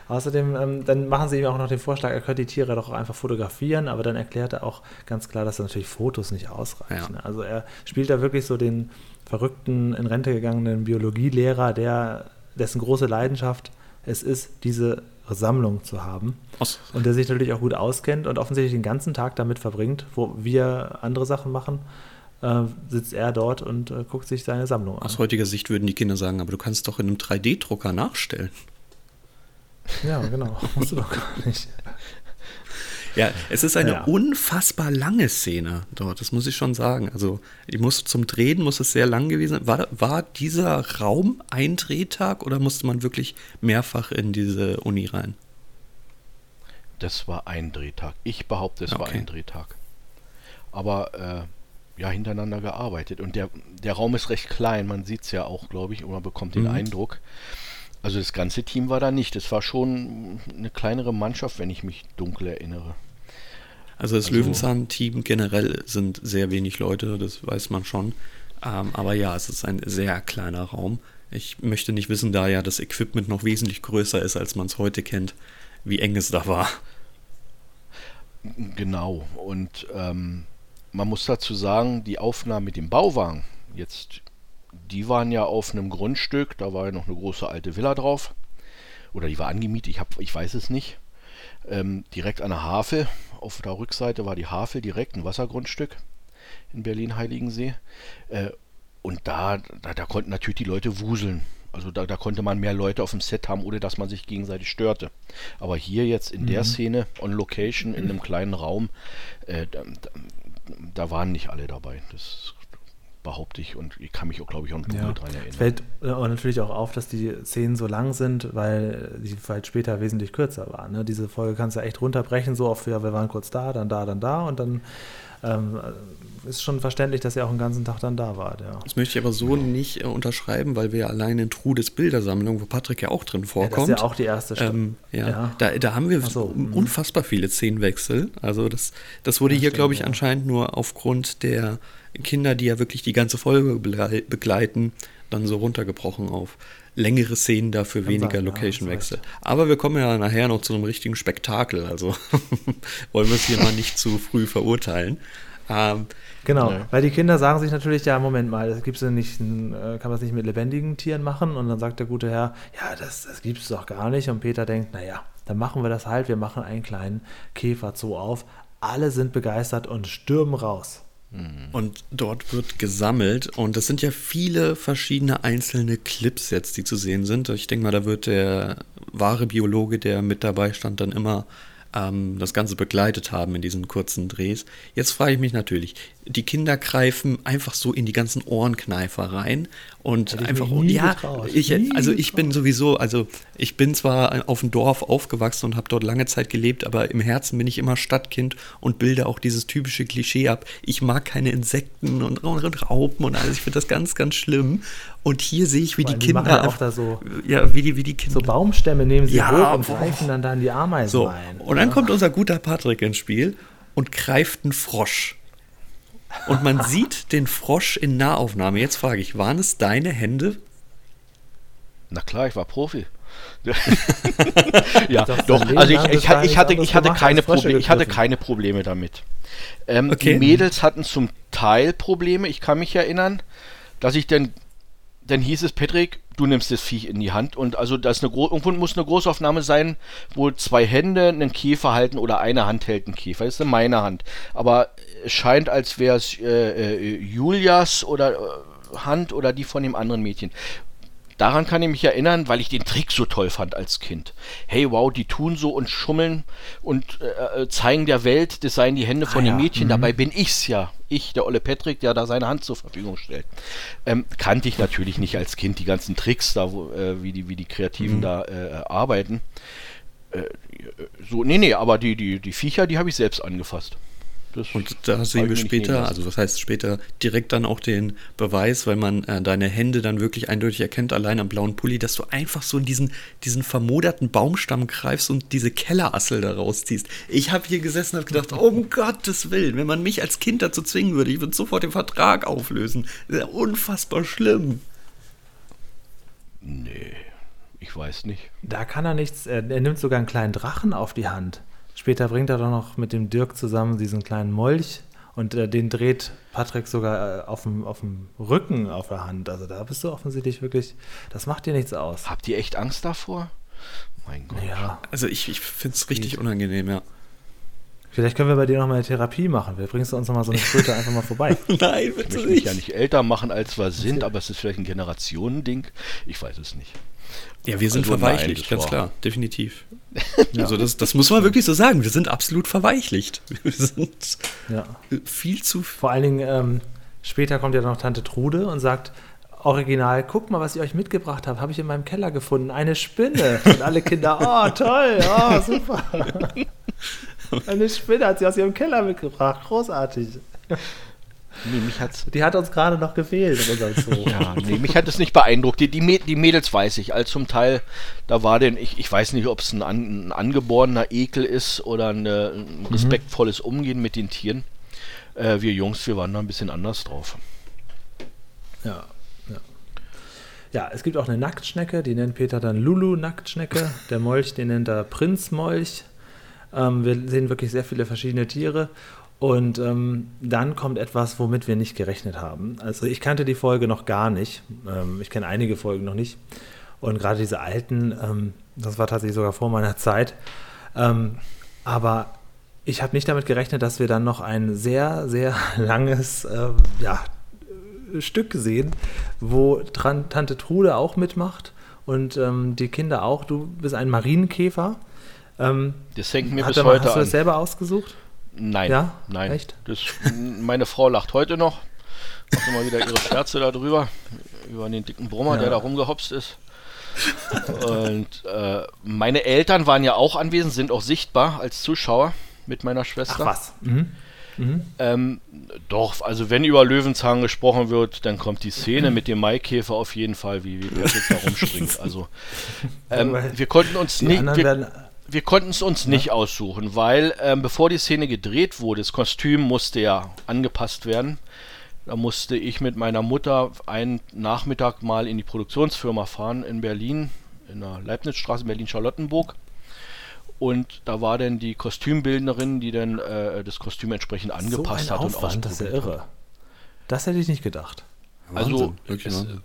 S3: Außerdem, ähm, dann machen sie ihm auch noch den Vorschlag, er könnte die Tiere doch einfach fotografieren, aber dann erklärt er auch ganz klar, dass natürlich Fotos nicht ausreichen.
S2: Ja.
S3: Also er spielt da wirklich so den verrückten, in Rente gegangenen Biologielehrer, der, dessen große Leidenschaft es ist, diese Sammlung zu haben.
S2: Aus,
S3: Und der sich natürlich auch gut auskennt und offensichtlich den ganzen Tag damit verbringt, wo wir andere Sachen machen, äh, sitzt er dort und äh, guckt sich seine Sammlung an.
S2: aus heutiger Sicht würden die Kinder sagen, aber du kannst doch in einem 3D-Drucker nachstellen.
S3: Ja, genau. Musst du doch gar nicht.
S2: Ja, es ist eine
S3: Ja.
S2: unfassbar lange Szene dort, das muss ich schon sagen. Also, die muss zum Drehen muss es sehr lang gewesen sein. War, war dieser Raum ein Drehtag oder musste man wirklich mehrfach in diese Uni rein?
S4: Das war ein Drehtag. Ich behaupte, es
S2: Ja,
S4: war
S2: okay.
S4: ein Drehtag. Aber äh, ja, hintereinander gearbeitet. Und der, der Raum ist recht klein, man sieht es ja auch, glaube ich, und man bekommt den
S2: Mhm.
S4: Eindruck. Also das ganze Team war da nicht. Es war schon eine kleinere Mannschaft, wenn ich mich dunkel erinnere.
S2: Also das
S4: Also-
S2: Löwenzahn-Team generell sind sehr wenig Leute, das weiß man schon. Ähm, aber ja, es ist ein sehr kleiner Raum. Ich möchte nicht wissen, da ja das Equipment noch wesentlich größer ist, als man es heute kennt, wie eng es da war.
S4: Genau. Und ähm, man muss dazu sagen, die Aufnahmen mit dem Bauwagen, jetzt, die waren ja auf einem Grundstück, da war ja noch eine große alte Villa drauf. Oder die war angemietet, ich, hab, ich weiß es nicht. Ähm, direkt an der Havel, auf der Rückseite war die Havel direkt ein Wassergrundstück in Berlin-Heiligensee. Äh, und da, da, da konnten natürlich die Leute wuseln. Also da, da konnte man mehr Leute auf dem Set haben, ohne dass man sich gegenseitig störte. Aber hier jetzt in der Szene, on Location, in einem kleinen Raum, äh, da, da, da waren nicht alle dabei. Das behaupte ich und ich kann mich auch, glaube ich, auch noch
S3: Ja.
S4: dran
S3: Es
S4: erinnern.
S3: fällt äh, auch natürlich auch auf, dass die Szenen so lang sind, weil die halt später wesentlich kürzer waren. Ne? Diese Folge kannst du echt runterbrechen, so auf, ja, wir waren kurz da, dann da, dann da und dann ähm, ist schon verständlich, dass er auch den ganzen Tag dann da war. Ja.
S2: Das möchte ich aber so nicht äh, unterschreiben, weil wir ja allein in Trudes Bildersammlung, wo Patrick ja auch drin
S3: Ja, das
S2: vorkommt.
S3: ist ja auch die erste Stadt.
S2: Ähm, ja,
S3: Ja.
S2: Da, da haben wir
S3: so, mhm.
S2: unfassbar viele Szenenwechsel. Also das, das wurde
S3: Ja,
S2: hier, glaube ich,
S3: ja.
S2: anscheinend nur aufgrund der Kinder, die ja wirklich die ganze Folge begle- begleiten, dann so runtergebrochen auf längere Szenen, dafür
S3: Kann
S2: weniger
S3: ja,
S2: Location-Wechsel.
S3: hast
S2: Aber wir kommen ja nachher noch zu einem richtigen Spektakel, also wollen wir es hier mal nicht zu früh verurteilen. Ähm,
S3: Genau,
S4: Ja.
S3: weil die Kinder sagen sich natürlich, ja, Moment mal, das gibt's ja nicht, ein, äh, kann man das nicht mit lebendigen Tieren machen? Und dann sagt der gute Herr, ja, das, das gibt's doch gar nicht. Und Peter denkt, naja, dann machen wir das halt, wir machen einen kleinen Käferzoo auf. Alle sind begeistert und stürmen raus.
S2: Und dort wird gesammelt und das sind ja viele verschiedene einzelne Clips jetzt, die zu sehen sind. Ich denke mal, da wird der wahre Biologe, der mit dabei stand, dann immer ähm, das Ganze begleitet haben in diesen kurzen Drehs. Jetzt frage ich mich natürlich, die Kinder greifen einfach so in die ganzen Ohrenkneifer rein und
S3: ich
S2: einfach,
S3: nie
S2: ja,
S3: getraut.
S2: ich,
S3: Nie
S2: also ich bin
S3: getraut.
S2: sowieso, also ich bin zwar auf dem Dorf aufgewachsen und habe dort lange Zeit gelebt, aber im Herzen bin ich immer Stadtkind und bilde auch dieses typische Klischee ab. Ich mag keine Insekten und, und Raupen und alles. Ich finde das ganz, ganz schlimm. Und hier sehe ich, wie
S3: Vor
S2: die
S3: die
S2: Kinder
S3: ja auch da so-
S2: ja, wie die, wie die Kinder
S3: So Baumstämme nehmen sie
S2: Ja,
S3: hoch und greifen dann da in die Ameisen
S2: so.
S3: rein.
S2: Und dann
S3: Ja.
S2: kommt unser guter Patrick ins Spiel und greift einen Frosch. Und man sieht den Frosch in Nahaufnahme. Jetzt frage ich, waren es deine Hände?
S4: Na klar, ich war Profi. ja, doch, also ich, ich, ich, hatte, ich, hatte keine ich hatte keine Probleme damit. Ähm,
S2: Okay.
S4: Die Mädels hatten zum Teil Probleme. Ich kann mich erinnern, dass ich dann, dann hieß es, Patrick, du nimmst das Viech in die Hand. Und also das ist eine irgendwo muss eine Großaufnahme sein, wo zwei Hände einen Käfer halten oder eine Hand hält einen Käfer. Das ist meine Hand. Aber scheint, als wäre es äh, äh, Julias oder äh, Hand oder die von dem anderen Mädchen. Daran kann ich mich erinnern, weil ich den Trick so toll fand als Kind. Hey, wow, die tun so und schummeln und äh, äh, zeigen der Welt, das seien die Hände von
S3: Ah,
S4: den
S3: ja.
S4: Mädchen.
S3: Mhm.
S4: Dabei bin ich's ja. Ich, der Olle Patrick, der da seine Hand zur Verfügung stellt. Ähm, kannte ich natürlich nicht als Kind die ganzen Tricks da, wo, äh, wie, die, wie die Kreativen da äh, arbeiten. So, nee, nee, aber die, die, die Viecher, die habe ich selbst angefasst. Das
S2: Und da sehen
S4: ich
S2: wir später, also was heißt später, direkt dann auch den Beweis, weil man äh, deine Hände dann wirklich eindeutig erkennt, allein am blauen Pulli, dass du einfach so in diesen, diesen vermoderten Baumstamm greifst und diese Kellerassel da rausziehst. Ich habe hier gesessen und habe gedacht, um Gottes Willen, wenn man mich als Kind dazu zwingen würde, ich würde sofort den Vertrag auflösen. Das ist ja unfassbar schlimm.
S4: Nee, ich weiß nicht.
S3: Da kann er nichts, er, er nimmt sogar einen kleinen Drachen auf die Hand. Später bringt er doch noch mit dem Dirk zusammen diesen kleinen Molch und äh, den dreht Patrick sogar äh, auf, dem, auf dem Rücken auf der Hand. Also da bist du offensichtlich wirklich, das macht dir nichts aus.
S4: Habt ihr echt Angst davor? Mein Gott.
S3: Ja,
S2: Also ich, ich finde es richtig unangenehm, ja.
S3: vielleicht können wir bei dir noch mal eine Therapie machen. Vielleicht bringst du uns noch mal so eine Kröte einfach mal vorbei.
S2: Nein,
S4: Ich
S2: bitte
S4: möchte mich ja nicht älter machen, als wir sind, aber es ist vielleicht ein Generationending. Ich weiß es nicht.
S2: Ja, wir sind
S4: Also
S2: verweichlicht, ganz klar, definitiv. Also das, das muss man wirklich so sagen, wir sind absolut verweichlicht. Wir sind
S3: Ja.
S2: viel zu...
S3: Vor allen Dingen, ähm, später kommt ja noch Tante Trude und sagt, Original, guck mal, was ich euch mitgebracht habe, habe ich in meinem Keller gefunden, eine Spinne. Und alle Kinder, oh toll, oh super. Eine Spinne hat sie aus ihrem Keller mitgebracht, großartig.
S4: Nee, mich hat's.
S3: Die hat uns gerade noch gefehlt in unserem Zoo.
S4: Ja, nee, mich hat es nicht beeindruckt. Die, die, die Mädels weiß ich. Also zum Teil, da war denn, ich, ich weiß nicht, ob es ein, an, ein angeborener Ekel ist oder eine, ein respektvolles Umgehen mit den Tieren. Äh, wir Jungs, wir waren da ein bisschen anders drauf.
S3: Ja, ja. Ja, es gibt auch eine Nacktschnecke, die nennt Peter dann Lulu-Nacktschnecke. Der Molch, den nennt er Prinzmolch. Ähm, wir sehen wirklich sehr viele verschiedene Tiere. Und ähm, dann kommt etwas, womit wir nicht gerechnet haben. Also ich kannte die Folge noch gar nicht. Ähm, ich kenne einige Folgen noch nicht. Und gerade diese alten, ähm, das war tatsächlich sogar vor meiner Zeit. Ähm, aber ich habe nicht damit gerechnet, dass wir dann noch ein sehr, sehr langes ähm, ja, Stück sehen, wo Tran Tante Trude auch mitmacht und ähm, die Kinder auch. Du bist ein Marienkäfer. Ähm,
S4: Das hängt mir bis heute
S3: hast du
S4: an.
S3: das selber ausgesucht?
S4: Nein,
S3: Ja?
S4: nein.
S3: Echt?
S4: Das, meine Frau lacht heute noch. Macht immer wieder ihre Scherze darüber. Über den dicken Brummer,
S3: Ja.
S4: der da rumgehopst ist. Und äh, meine Eltern waren ja auch anwesend, sind auch sichtbar als Zuschauer mit meiner Schwester.
S3: Ach was. Mhm.
S4: Ähm, doch, also wenn über Löwenzahn gesprochen wird, dann kommt die Szene mit dem Maikäfer auf jeden Fall, wie, wie Patrick da rumspringt. Also ähm, wir konnten uns nicht, wir. Wir konnten es uns nicht aussuchen, weil ähm, bevor die Szene gedreht wurde, das Kostüm musste ja angepasst werden. Da musste ich mit meiner Mutter einen Nachmittag mal in die Produktionsfirma fahren in Berlin, in der Leibnizstraße in Berlin-Charlottenburg. Und da war dann die Kostümbildnerin, die dann äh, das Kostüm entsprechend
S3: So
S4: angepasst
S3: ein
S4: hat und
S3: Aufwand, das ist ja
S4: hat.
S3: irre. Das hätte ich nicht gedacht.
S4: Also
S2: Wahnsinn, wirklich
S4: es,
S2: Wahnsinn.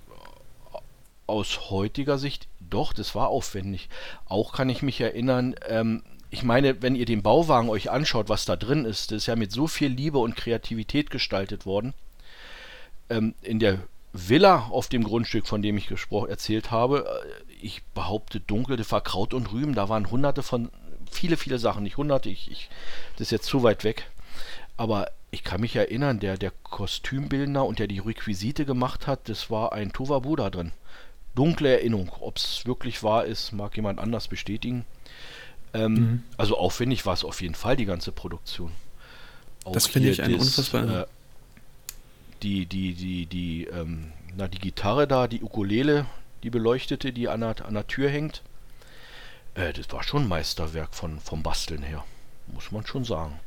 S4: aus heutiger Sicht, doch, das war aufwendig. Auch kann ich mich erinnern, ähm, ich meine, wenn ihr den Bauwagen euch anschaut, was da drin ist, das ist ja mit so viel Liebe und Kreativität gestaltet worden. Ähm, in der Villa auf dem Grundstück, von dem ich gesprochen erzählt habe, äh, ich behaupte dunkel, das war Kraut und Rüben, da waren hunderte von, viele, viele Sachen, nicht hunderte, ich, ich, das ist jetzt zu weit weg. Aber ich kann mich erinnern, der, der Kostümbildner und der die Requisite gemacht hat, das war ein Tuvabu da drin. Dunkle Erinnerung. Ob es wirklich wahr ist, mag jemand anders bestätigen. Ähm,
S3: Mhm.
S4: Also aufwendig war es auf jeden Fall, die ganze Produktion. Auch
S2: Das finde ich ein unfassbar-
S4: Äh, die, die, die, die, ähm, na, die Gitarre da, die Ukulele, die beleuchtete, die an der, an der Tür hängt. Äh, das war schon ein Meisterwerk von, vom Basteln her. Muss man schon sagen.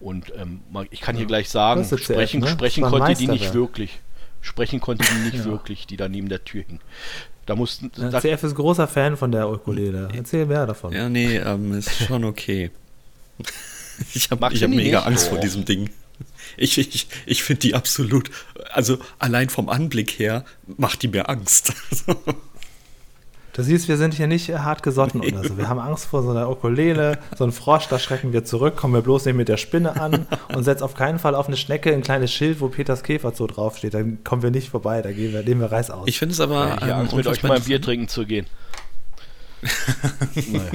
S4: Und ähm, ich kann hier gleich sagen, sprechen,
S3: ne?
S4: sprechen konnte die nicht wirklich. Sprechen konnte die nicht ja. wirklich, die da neben der Tür hing. Da mussten.
S3: Ja, CF ist großer Fan von der Ukulele. Erzähl mehr davon.
S2: Ja, nee, ähm, ist schon okay. ich habe hab mega nicht? Angst oh. vor diesem Ding. Ich, ich, ich finde die absolut, also allein vom Anblick her macht die mir Angst.
S3: Du siehst, wir sind hier nicht hart gesotten nee. oder so. Wir haben Angst vor so einer Ukulele, so ein Frosch, da schrecken wir zurück, kommen wir bloß nicht mit der Spinne an und setzt auf keinen Fall auf eine Schnecke ein kleines Schild, wo Peters Käfer so draufsteht. Dann kommen wir nicht vorbei, da gehen wir, nehmen wir Reis aus.
S2: Ich finde es aber. Ja,
S4: ähm, Angst, mit euch mal ein Bier trinken zu gehen.
S2: naja.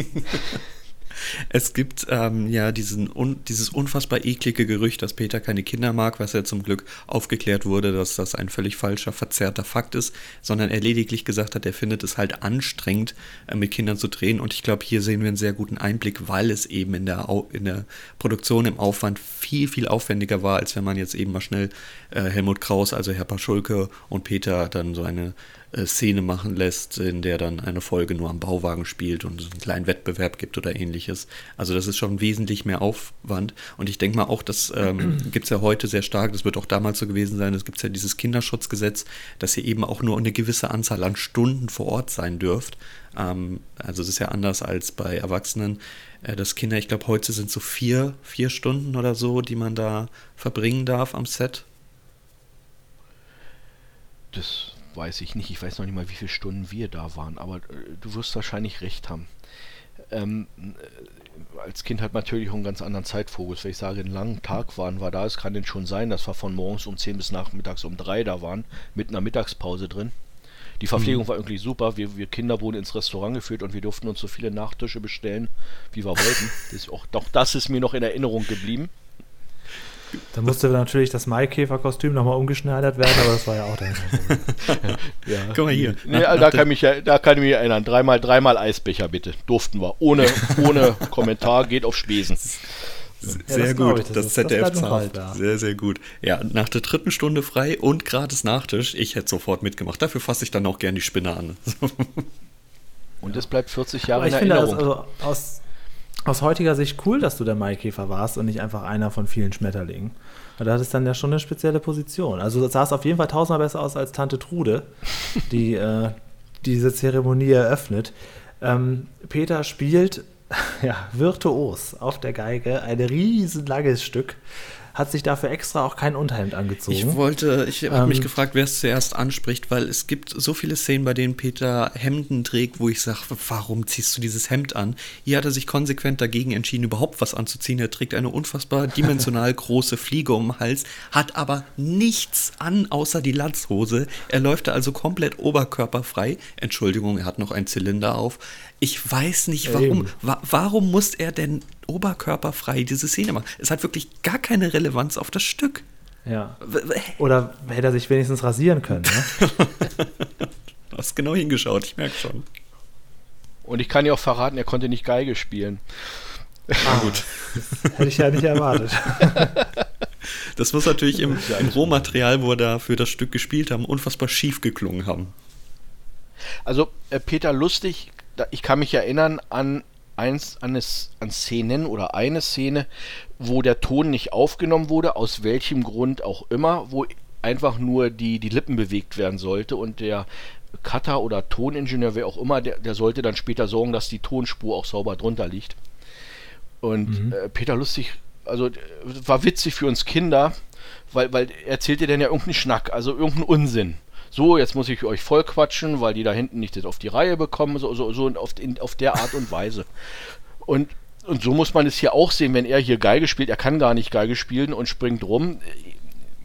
S2: Es gibt ähm, ja diesen un, dieses unfassbar eklige Gerücht, dass Peter keine Kinder mag, was ja zum Glück aufgeklärt wurde, dass das ein völlig falscher, verzerrter Fakt ist, sondern er lediglich gesagt hat, er findet es halt anstrengend, äh, mit Kindern zu drehen. Und ich glaube, hier sehen wir einen sehr guten Einblick, weil es eben in der, in der Produktion im Aufwand viel, viel aufwendiger war, als wenn man jetzt eben mal schnell äh, Helmut Kraus, also Herr Paschulke und Peter dann so eine Szene machen lässt, in der dann eine Folge nur am Bauwagen spielt und es einen kleinen Wettbewerb gibt oder ähnliches. Also das ist schon wesentlich mehr Aufwand. Und ich denke mal auch, das ähm, gibt es ja heute sehr stark, das wird auch damals so gewesen sein, es gibt ja dieses Kinderschutzgesetz, dass ihr eben auch nur eine gewisse Anzahl an Stunden vor Ort sein dürft. Ähm, also es ist ja anders als bei Erwachsenen, äh, dass Kinder, ich glaube, heute sind so vier, vier Stunden oder so, die man da verbringen darf am Set.
S4: Das weiß ich nicht. Ich weiß noch nicht mal, wie viele Stunden wir da waren, aber äh, du wirst wahrscheinlich recht haben. Ähm, äh, als Kind hat man natürlich auch einen ganz anderen Zeitfokus. Wenn ich sage, einen langen Tag waren wir da, es kann denn schon sein, dass wir von morgens um 10 bis nachmittags um 3 da waren, mit einer Mittagspause drin. Die Verpflegung mhm. war irgendwie super. Wir, wir, Kinder wurden ins Restaurant geführt und wir durften uns so viele Nachtische bestellen, wie wir wollten. Das auch, auch das ist mir noch in Erinnerung geblieben.
S3: Da musste natürlich das Maikäferkostüm nochmal umgeschneidert werden, aber das war ja auch dann.
S4: ja. Guck mal hier. Nee, nach, da, kann mich, da kann ich mich erinnern. Dreimal, dreimal Eisbecher bitte. Durften wir. Ohne, ohne Kommentar, geht auf Spesen.
S2: Sehr ja, das gut, das, das ZDF zahlt. Sehr, sehr gut. Ja, nach der dritten Stunde frei und gratis Nachtisch, ich hätte sofort mitgemacht. Dafür fasse ich dann auch gern die Spinne an.
S4: und es bleibt 40 Jahre in Erinnerung. Finde, also
S3: aus, aus heutiger Sicht cool, dass du der Maikäfer warst und nicht einfach einer von vielen Schmetterlingen. Weil da hattest dann ja schon eine spezielle Position. Also das sah es auf jeden Fall tausendmal besser aus als Tante Trude, die äh, diese Zeremonie eröffnet. Ähm, Peter spielt ja, virtuos auf der Geige ein riesenlanges Stück hat sich dafür extra auch kein Unterhemd angezogen.
S2: Ich wollte, ich habe ähm, mich gefragt, wer es zuerst anspricht, weil es gibt so viele Szenen, bei denen Peter Hemden trägt, wo ich sage, warum ziehst du dieses Hemd an? Hier hat er sich konsequent dagegen entschieden, überhaupt was anzuziehen. Er trägt eine unfassbar dimensional große Fliege um den Hals, hat aber nichts an, außer die Latzhose. Er läuft da also komplett oberkörperfrei. Entschuldigung, er hat noch einen Zylinder auf. Ich weiß nicht warum. Wa warum muss er denn oberkörperfrei diese Szene machen? Es hat wirklich gar keine Relevanz auf das Stück.
S3: Ja. Oder hätte er sich wenigstens rasieren können. Ne?
S2: du hast genau hingeschaut, ich merke schon.
S4: Und ich kann dir auch verraten, er konnte nicht Geige spielen.
S3: Ah, gut. hätte ich ja nicht erwartet.
S2: Das muss natürlich im, im Rohmaterial, wo er da für das Stück gespielt haben, unfassbar schief geklungen haben.
S4: Also äh, Peter Lustig ich kann mich erinnern an eins an, es, an Szenen oder eine Szene, wo der Ton nicht aufgenommen wurde, aus welchem Grund auch immer, wo einfach nur die, die Lippen bewegt werden sollte und der Cutter oder Toningenieur, wer auch immer, der, der sollte dann später sorgen, dass die Tonspur auch sauber drunter liegt. Und mhm. äh, Peter Lustig, also war witzig für uns Kinder, weil, weil er erzählte dann ja irgendeinen Schnack, also irgendeinen Unsinn so, jetzt muss ich euch voll quatschen, weil die da hinten nicht das auf die Reihe bekommen, so, so, so auf, in, auf der Art und Weise. Und, und so muss man es hier auch sehen, wenn er hier Geige spielt, er kann gar nicht Geige spielen und springt rum.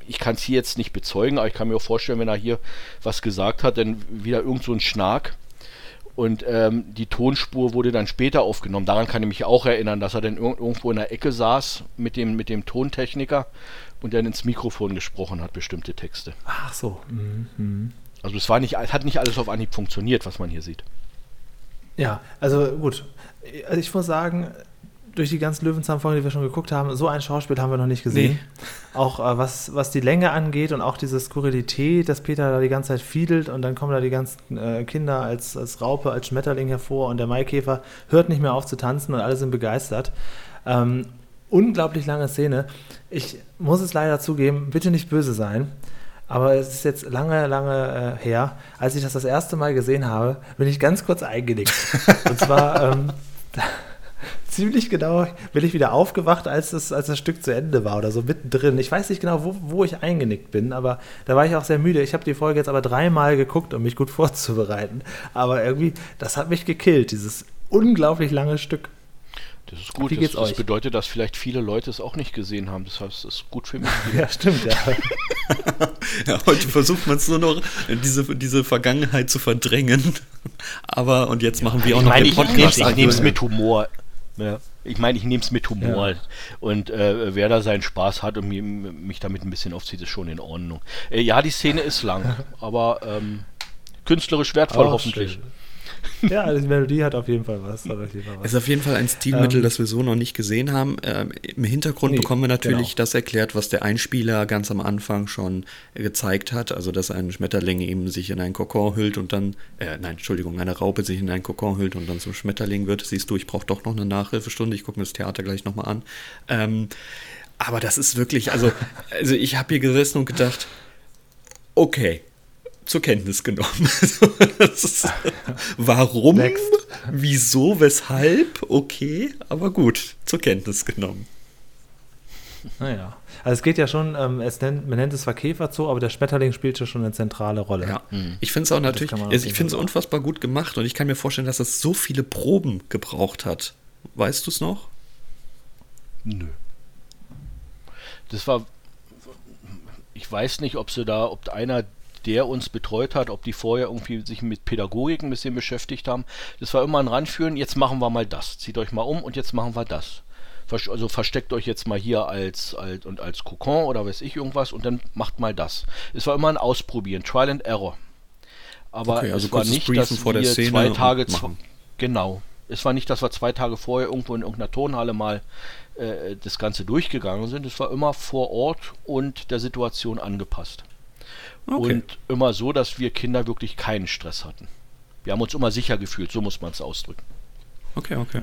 S4: Ich kann es hier jetzt nicht bezeugen, aber ich kann mir auch vorstellen, wenn er hier was gesagt hat, dann wieder irgend so ein Schnark. Und ähm, die Tonspur wurde dann später aufgenommen. Daran kann ich mich auch erinnern, dass er dann irgendwo in der Ecke saß mit dem, mit dem Tontechniker und dann ins Mikrofon gesprochen hat, bestimmte Texte.
S3: Ach so. Mhm.
S4: Also es war nicht, es hat nicht alles auf Anhieb funktioniert, was man hier sieht.
S3: Ja, also gut. Also ich muss sagen, durch die ganzen Löwenzahn-Folgen, die wir schon geguckt haben, so ein Schauspiel haben wir noch nicht gesehen. Nee. Auch äh, was, was die Länge angeht und auch diese Skurrilität, dass Peter da die ganze Zeit fiedelt und dann kommen da die ganzen äh, Kinder als, als Raupe, als Schmetterling hervor und der Maikäfer hört nicht mehr auf zu tanzen und alle sind begeistert. Ähm, unglaublich lange Szene. Ich muss es leider zugeben, bitte nicht böse sein. aber es ist jetzt lange, lange äh, her. Als ich das das erste Mal gesehen habe, bin ich ganz kurz eingenickt. Und zwar ähm, ziemlich genau bin ich wieder aufgewacht, als das, als das Stück zu Ende war oder so mittendrin. Ich weiß nicht genau, wo, wo ich eingenickt bin, aber da war ich auch sehr müde. Ich habe die Folge jetzt aber dreimal geguckt, um mich gut vorzubereiten. Aber irgendwie, das hat mich gekillt, dieses unglaublich lange Stück.
S4: Das ist gut. Das, das, bedeutet, dass vielleicht viele Leute es auch nicht gesehen haben. Das heißt, es ist gut für mich.
S3: ja, stimmt, ja.
S2: ja heute versucht man es nur noch, diese, diese Vergangenheit zu verdrängen. Aber, und jetzt machen wir auch
S4: ich
S2: noch
S4: meine, den Podcast. Ich nehme es mit Humor. Ja. Ich meine, ich nehme es mit Humor. Ja. Und äh, wer da seinen Spaß hat und mich, mich damit ein bisschen aufzieht, ist schon in Ordnung. Äh, ja, die Szene ist lang, aber ähm, künstlerisch wertvoll oh, hoffentlich. Schön.
S3: Ja, die Melodie hat auf jeden Fall was. Auf
S2: jeden Fall was. Ist auf jeden Fall ein Stilmittel, ähm, das wir so noch nicht gesehen haben. Ähm, Im Hintergrund nee, bekommen wir natürlich genau. das erklärt, was der Einspieler ganz am Anfang schon gezeigt hat. Also, dass ein Schmetterling eben sich in einen Kokon hüllt und dann, äh, nein, Entschuldigung, eine Raupe sich in einen Kokon hüllt und dann zum Schmetterling wird. Siehst du, ich brauche doch noch eine Nachhilfestunde. Ich gucke mir das Theater gleich nochmal an. Ähm, aber das ist wirklich, also, also ich habe hier gesessen und gedacht, okay, zur Kenntnis genommen. ist, warum? Next. Wieso? Weshalb? Okay, aber gut, zur Kenntnis genommen.
S3: Naja. Also es geht ja schon, ähm, es nennt, man nennt es zwar Käferzoo, aber der Schmetterling spielt ja schon eine zentrale Rolle.
S2: Ja, mhm. ich finde es auch natürlich, also ich finde es unfassbar gut gemacht und ich kann mir vorstellen, dass es so viele Proben gebraucht hat. Weißt du es noch?
S4: Nö. Das war, ich weiß nicht, ob sie da, ob einer der uns betreut hat, ob die vorher irgendwie sich mit Pädagogik ein bisschen beschäftigt haben. Das war immer ein Ranführen, jetzt machen wir mal das. Zieht euch mal um und jetzt machen wir das. Also versteckt euch jetzt mal hier als, als und als Kokon oder weiß ich irgendwas und dann macht mal das. Es war immer ein Ausprobieren, Trial and Error. Aber okay, also es war nicht, dass vor wir zwei Tage genau. Es war nicht, dass wir zwei Tage vorher irgendwo in irgendeiner Tonhalle mal äh, das Ganze durchgegangen sind. Es war immer vor Ort und der Situation angepasst. Okay. Und immer so, dass wir Kinder wirklich keinen Stress hatten. Wir haben uns immer sicher gefühlt, so muss man es ausdrücken.
S2: Okay, okay.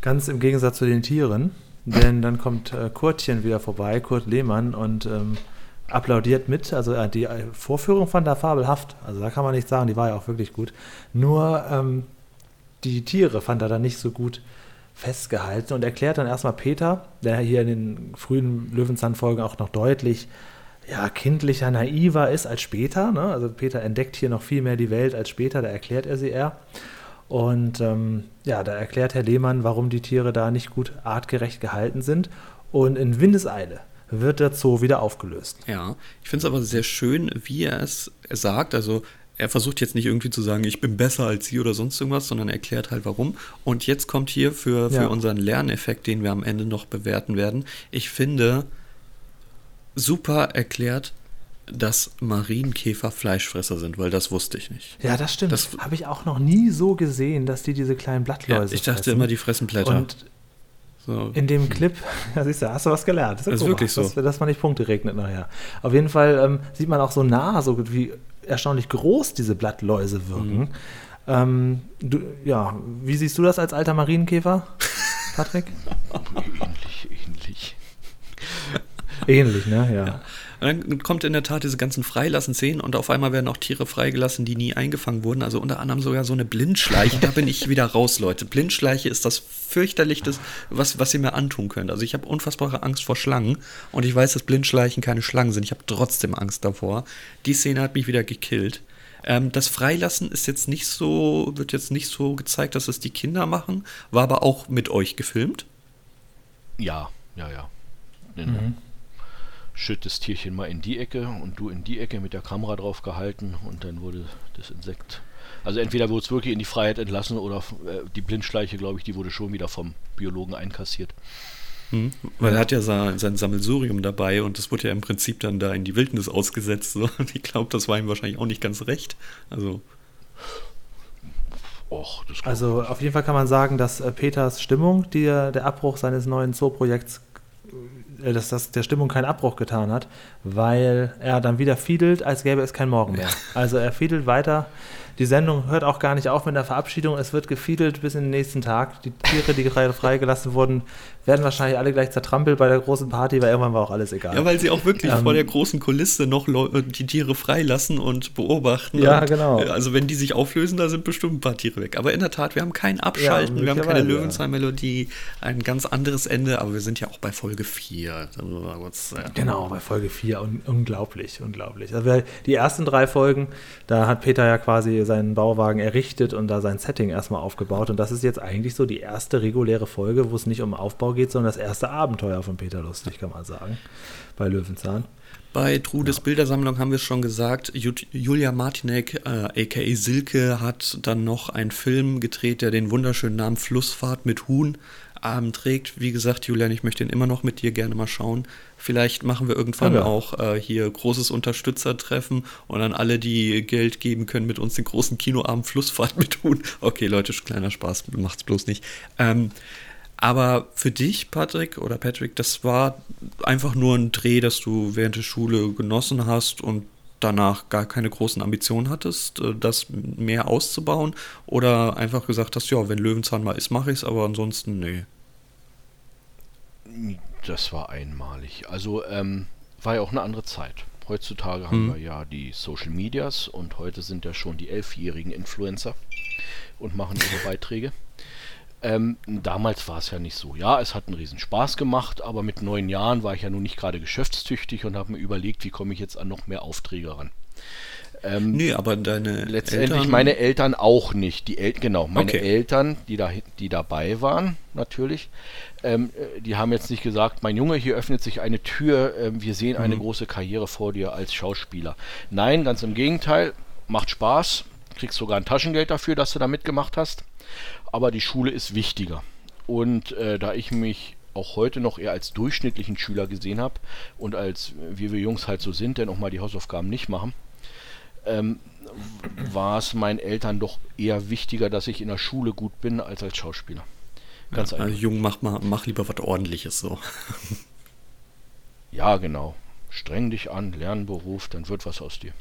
S3: Ganz im Gegensatz zu den Tieren, denn dann kommt äh, Kurtchen wieder vorbei, Kurt Lehmann, und ähm, applaudiert mit. Also äh, die äh, Vorführung fand er fabelhaft. Also da kann man nicht sagen, die war ja auch wirklich gut. Nur ähm, die Tiere fand er dann nicht so gut festgehalten und erklärt dann erstmal Peter, der hier in den frühen Löwenzahn-Folgen auch noch deutlich ja, kindlicher, naiver ist als später. Ne? Also Peter entdeckt hier noch viel mehr die Welt als später, da erklärt er sie eher. Und ähm, ja, da erklärt Herr Lehmann, warum die Tiere da nicht gut artgerecht gehalten sind. Und in Windeseile wird der Zoo wieder aufgelöst.
S2: Ja, ich finde es aber sehr schön, wie er es sagt. Also er versucht jetzt nicht irgendwie zu sagen, ich bin besser als sie oder sonst irgendwas, sondern erklärt halt warum. Und jetzt kommt hier für, für ja. unseren Lerneffekt, den wir am Ende noch bewerten werden. Ich finde, super erklärt, dass Marienkäfer Fleischfresser sind, weil das wusste ich nicht.
S3: Ja, das stimmt. Das habe ich auch noch nie so gesehen, dass die diese kleinen Blattläuse
S2: ja, Ich dachte fressen. immer, die fressen Blätter. Und
S3: so. in dem Clip, ja, siehst du, hast du was gelernt.
S2: Das ist, das ist wirklich so.
S3: Dass, dass, man nicht Punkte regnet nachher. Auf jeden Fall ähm, sieht man auch so nah, so wie erstaunlich groß diese Blattläuse wirken. Mhm. Ähm, du, ja, wie siehst du das als alter Marienkäfer, Patrick?
S4: ähnlich. Ähnlich,
S3: ne? Ja.
S2: ja. dann kommt in der Tat diese ganzen Freilassen-Szenen und auf einmal werden auch Tiere freigelassen, die nie eingefangen wurden. Also unter anderem sogar so eine Blindschleiche. da bin ich wieder raus, Leute. Blindschleiche ist das fürchterlichste, was, was ihr mir antun könnt. Also ich habe unfassbare Angst vor Schlangen und ich weiß, dass Blindschleichen keine Schlangen sind. Ich habe trotzdem Angst davor. Die Szene hat mich wieder gekillt. Ähm, das Freilassen ist jetzt nicht so, wird jetzt nicht so gezeigt, dass es die Kinder machen, war aber auch mit euch gefilmt.
S4: Ja, ja, ja. Mhm schütt das Tierchen mal in die Ecke und du in die Ecke mit der Kamera drauf gehalten und dann wurde das Insekt. Also entweder wurde es wirklich in die Freiheit entlassen oder äh, die Blindschleiche, glaube ich, die wurde schon wieder vom Biologen einkassiert.
S2: Hm, weil er hat ja sein, sein Sammelsurium dabei und das wurde ja im Prinzip dann da in die Wildnis ausgesetzt. So. Ich glaube, das war ihm wahrscheinlich auch nicht ganz recht. Also.
S3: Och, also auf jeden Fall kann man sagen, dass äh, Peters Stimmung, die, der Abbruch seines neuen Zooprojekts äh, dass das der Stimmung keinen Abbruch getan hat, weil er dann wieder fiedelt, als gäbe es kein Morgen mehr. Also er fiedelt weiter Die Sendung hört auch gar nicht auf mit der Verabschiedung. Es wird gefiedelt bis in den nächsten Tag. Die Tiere, die gerade freigelassen wurden, werden wahrscheinlich alle gleich zertrampelt bei der großen Party, weil irgendwann war auch alles egal.
S2: Ja, weil sie auch wirklich ähm, vor der großen Kulisse noch die Tiere freilassen und beobachten.
S3: Ja,
S2: und,
S3: genau.
S2: Also wenn die sich auflösen, da sind bestimmt ein paar Tiere weg. Aber in der Tat, wir haben kein Abschalten, ja, wir haben keine Löwenzahn-Melodie, ein ganz anderes Ende, aber wir sind ja auch bei Folge 4.
S3: Genau, bei Folge 4. Un unglaublich, unglaublich. Also die ersten drei Folgen, da hat Peter ja quasi seinen Bauwagen errichtet und da sein Setting erstmal aufgebaut. Und das ist jetzt eigentlich so die erste reguläre Folge, wo es nicht um Aufbau geht, sondern das erste Abenteuer von Peter Lustig, kann man sagen, bei Löwenzahn.
S2: Bei Trudes ja. Bildersammlung haben wir es schon gesagt, Julia Martinek, äh, aka Silke, hat dann noch einen Film gedreht, der den wunderschönen Namen Flussfahrt mit Huhn ähm, trägt. Wie gesagt, Julian, ich möchte ihn immer noch mit dir gerne mal schauen. Vielleicht machen wir irgendwann ja, ja. auch äh, hier großes Unterstützertreffen und dann alle, die Geld geben können, mit uns den großen Kinoabend Flussfahrt mit tun. Okay, Leute, kleiner Spaß, macht's bloß nicht. Ähm, aber für dich, Patrick oder Patrick, das war einfach nur ein Dreh, dass du während der Schule genossen hast und danach gar keine großen Ambitionen hattest, äh, das mehr auszubauen? Oder einfach gesagt hast, ja, wenn Löwenzahn mal ist, mache ich es, aber ansonsten, nee.
S4: Das war einmalig. Also ähm, war ja auch eine andere Zeit. Heutzutage haben hm. wir ja die Social Medias und heute sind ja schon die elfjährigen Influencer und machen ihre Beiträge. Ähm, damals war es ja nicht so. Ja, es hat einen riesen Spaß gemacht, aber mit neun Jahren war ich ja nun nicht gerade geschäftstüchtig und habe mir überlegt, wie komme ich jetzt an noch mehr Aufträge ran.
S2: Ähm, nee, aber deine
S4: letztendlich Eltern? meine Eltern auch nicht. Die El genau, meine okay. Eltern, die da die dabei waren, natürlich. Ähm, äh, die haben jetzt nicht gesagt, mein Junge, hier öffnet sich eine Tür, äh, wir sehen eine mhm. große Karriere vor dir als Schauspieler. Nein, ganz im Gegenteil, macht Spaß, kriegst sogar ein Taschengeld dafür, dass du da mitgemacht hast. Aber die Schule ist wichtiger. Und äh, da ich mich auch heute noch eher als durchschnittlichen Schüler gesehen habe und als wie wir Jungs halt so sind, denn auch mal die Hausaufgaben nicht machen, ähm, war es meinen Eltern doch eher wichtiger, dass ich in der Schule gut bin, als als Schauspieler.
S2: Ganz ja, einfach. Jung, mach, mal, mach lieber was ordentliches so.
S4: ja, genau. Streng dich an, Lernberuf, dann wird was aus dir.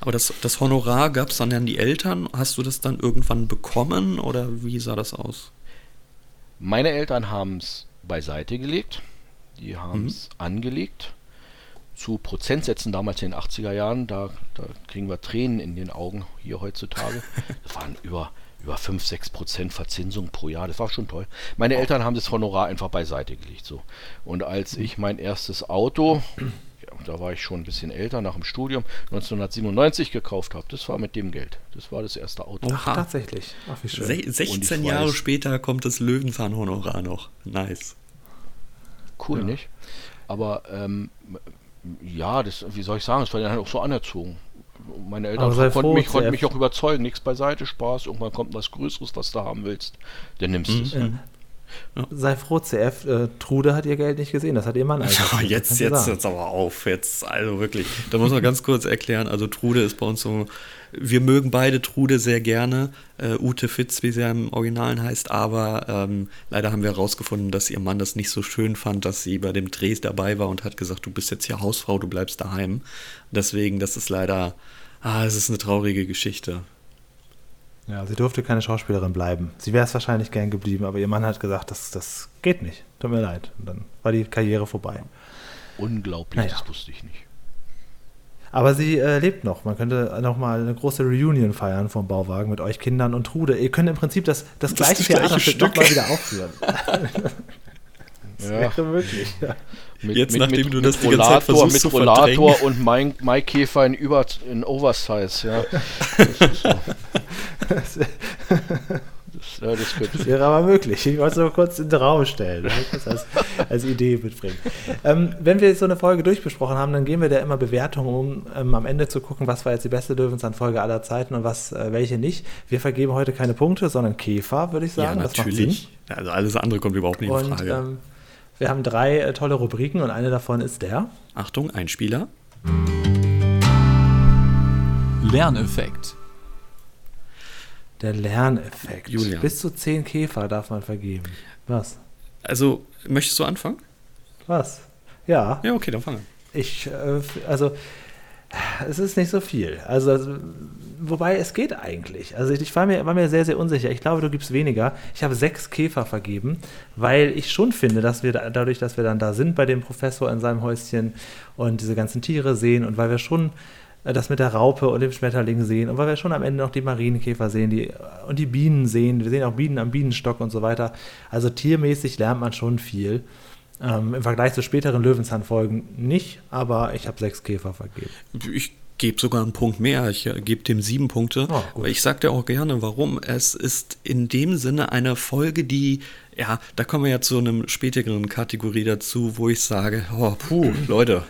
S2: Aber das, das Honorar gab es dann an die Eltern. Hast du das dann irgendwann bekommen oder wie sah das aus?
S4: Meine Eltern haben es beiseite gelegt. Die haben es mhm. angelegt zu Prozentsätzen damals in den 80er Jahren, da, da kriegen wir Tränen in den Augen hier heutzutage. Das waren über, über 5, 6 Prozent Verzinsung pro Jahr. Das war schon toll. Meine Eltern haben das Honorar einfach beiseite gelegt. So. Und als ich mein erstes Auto, da war ich schon ein bisschen älter, nach dem Studium, 1997 gekauft habe, das war mit dem Geld. Das war das erste Auto.
S3: Ach, tatsächlich. Ach,
S2: wie schön. Se 16 Jahre weiß, später kommt das Löwenzahn-Honorar noch. Nice.
S4: Cool, ja. nicht? Aber ähm, ja, das, wie soll ich sagen, es war dann halt auch so anerzogen. Meine Eltern konnten, froh, mich, konnten mich auch überzeugen, nichts beiseite, Spaß, irgendwann kommt was Größeres, was du haben willst, dann nimmst du es.
S3: Mhm. Ja. Sei froh, CF, äh, Trude hat ihr Geld nicht gesehen, das hat ihr Mann
S2: eigentlich. Ja, jetzt, jetzt, jetzt aber auf, jetzt, also wirklich. Da muss man ganz kurz erklären, also Trude ist bei uns so wir mögen beide Trude sehr gerne, äh, Ute Fitz, wie sie ja im Originalen heißt, aber ähm, leider haben wir herausgefunden, dass ihr Mann das nicht so schön fand, dass sie bei dem Dreh dabei war und hat gesagt, du bist jetzt hier Hausfrau, du bleibst daheim. Deswegen, das ist leider, ah, es ist eine traurige Geschichte.
S3: Ja, sie durfte keine Schauspielerin bleiben. Sie wäre es wahrscheinlich gern geblieben, aber ihr Mann hat gesagt, das, das geht nicht. Tut mir leid. Und dann war die Karriere vorbei.
S4: Unglaublich, naja. das wusste ich nicht.
S3: Aber sie äh, lebt noch. Man könnte noch mal eine große Reunion feiern vom Bauwagen mit euch Kindern und Trude. Ihr könnt im Prinzip das, das, das gleiche Theaterstück nochmal wieder aufführen.
S4: das ja. wäre möglich. Ja.
S2: Mit, Jetzt, mit, nachdem mit, du das die ganze Zeit versuchst
S4: mit zu Rollator und Maikäfer in, Über, in Oversize, ja.
S3: Das ist so. Das, ja, das, das, wäre aber möglich. Ich wollte es nur kurz in den Raum stellen, ne? das als, als Idee mitbringen. Ähm, wenn wir so eine Folge durchbesprochen haben, dann gehen wir da immer Bewertungen um, ähm, am Ende zu gucken, was war jetzt die beste Löwenzahn-Folge aller Zeiten und was äh, welche nicht. Wir vergeben heute keine Punkte, sondern Käfer, würde ich sagen.
S2: Ja, natürlich. Also alles andere kommt überhaupt nicht in Frage. Und, ähm,
S3: wir haben drei äh, tolle Rubriken und eine davon ist der.
S2: Achtung, Einspieler.
S1: Lerneffekt.
S3: Der Lerneffekt. Julian. Bis zu zehn Käfer darf man vergeben. Was?
S2: Also, möchtest du anfangen?
S3: Was? Ja.
S2: Ja, okay, dann fange.
S3: Ich, äh, also, Es ist nicht so viel. Also, wobei es geht eigentlich. Also ich war mir, war mir sehr, sehr unsicher. Ich glaube, du gibst weniger. Ich habe sechs Käfer vergeben, weil ich schon finde, dass wir da, dadurch, dass wir dann da sind bei dem Professor in seinem Häuschen und diese ganzen Tiere sehen und weil wir schon äh, das mit der Raupe und dem Schmetterling sehen und weil wir schon am Ende noch die Marienkäfer sehen die, und die Bienen sehen. Wir sehen auch Bienen am Bienenstock und so weiter. Also tiermäßig lernt man schon viel. Ähm, Im Vergleich zu späteren Löwenzahnfolgen nicht, aber ich habe sechs Käfer vergeben.
S2: Ich gebe sogar einen Punkt mehr. Ich äh, gebe dem sieben Punkte. Oh, ich sage dir auch gerne, warum. Es ist in dem Sinne eine Folge, die, ja, da kommen wir ja zu einem späteren Kategorie dazu, wo ich sage, oh, puh, Leute,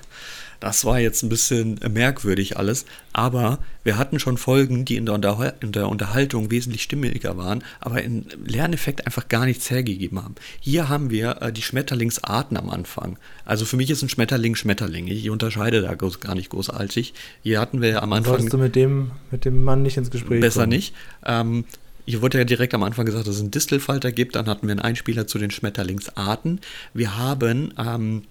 S2: das war jetzt ein bisschen merkwürdig alles, aber wir hatten schon Folgen, die in der, Unterhal in der Unterhaltung wesentlich stimmiger waren, aber im Lerneffekt einfach gar nichts hergegeben haben. Hier haben wir äh, die Schmetterlingsarten am Anfang. Also für mich ist ein Schmetterling Schmetterling. Ich unterscheide da gar nicht großartig. Hier hatten wir ja am Anfang.
S3: Solltest du mit dem, mit dem Mann nicht ins Gespräch
S2: Besser kommen. nicht. Ähm, hier wurde ja direkt am Anfang gesagt, dass es einen Distelfalter gibt. Dann hatten wir einen Einspieler zu den Schmetterlingsarten. Wir haben ähm,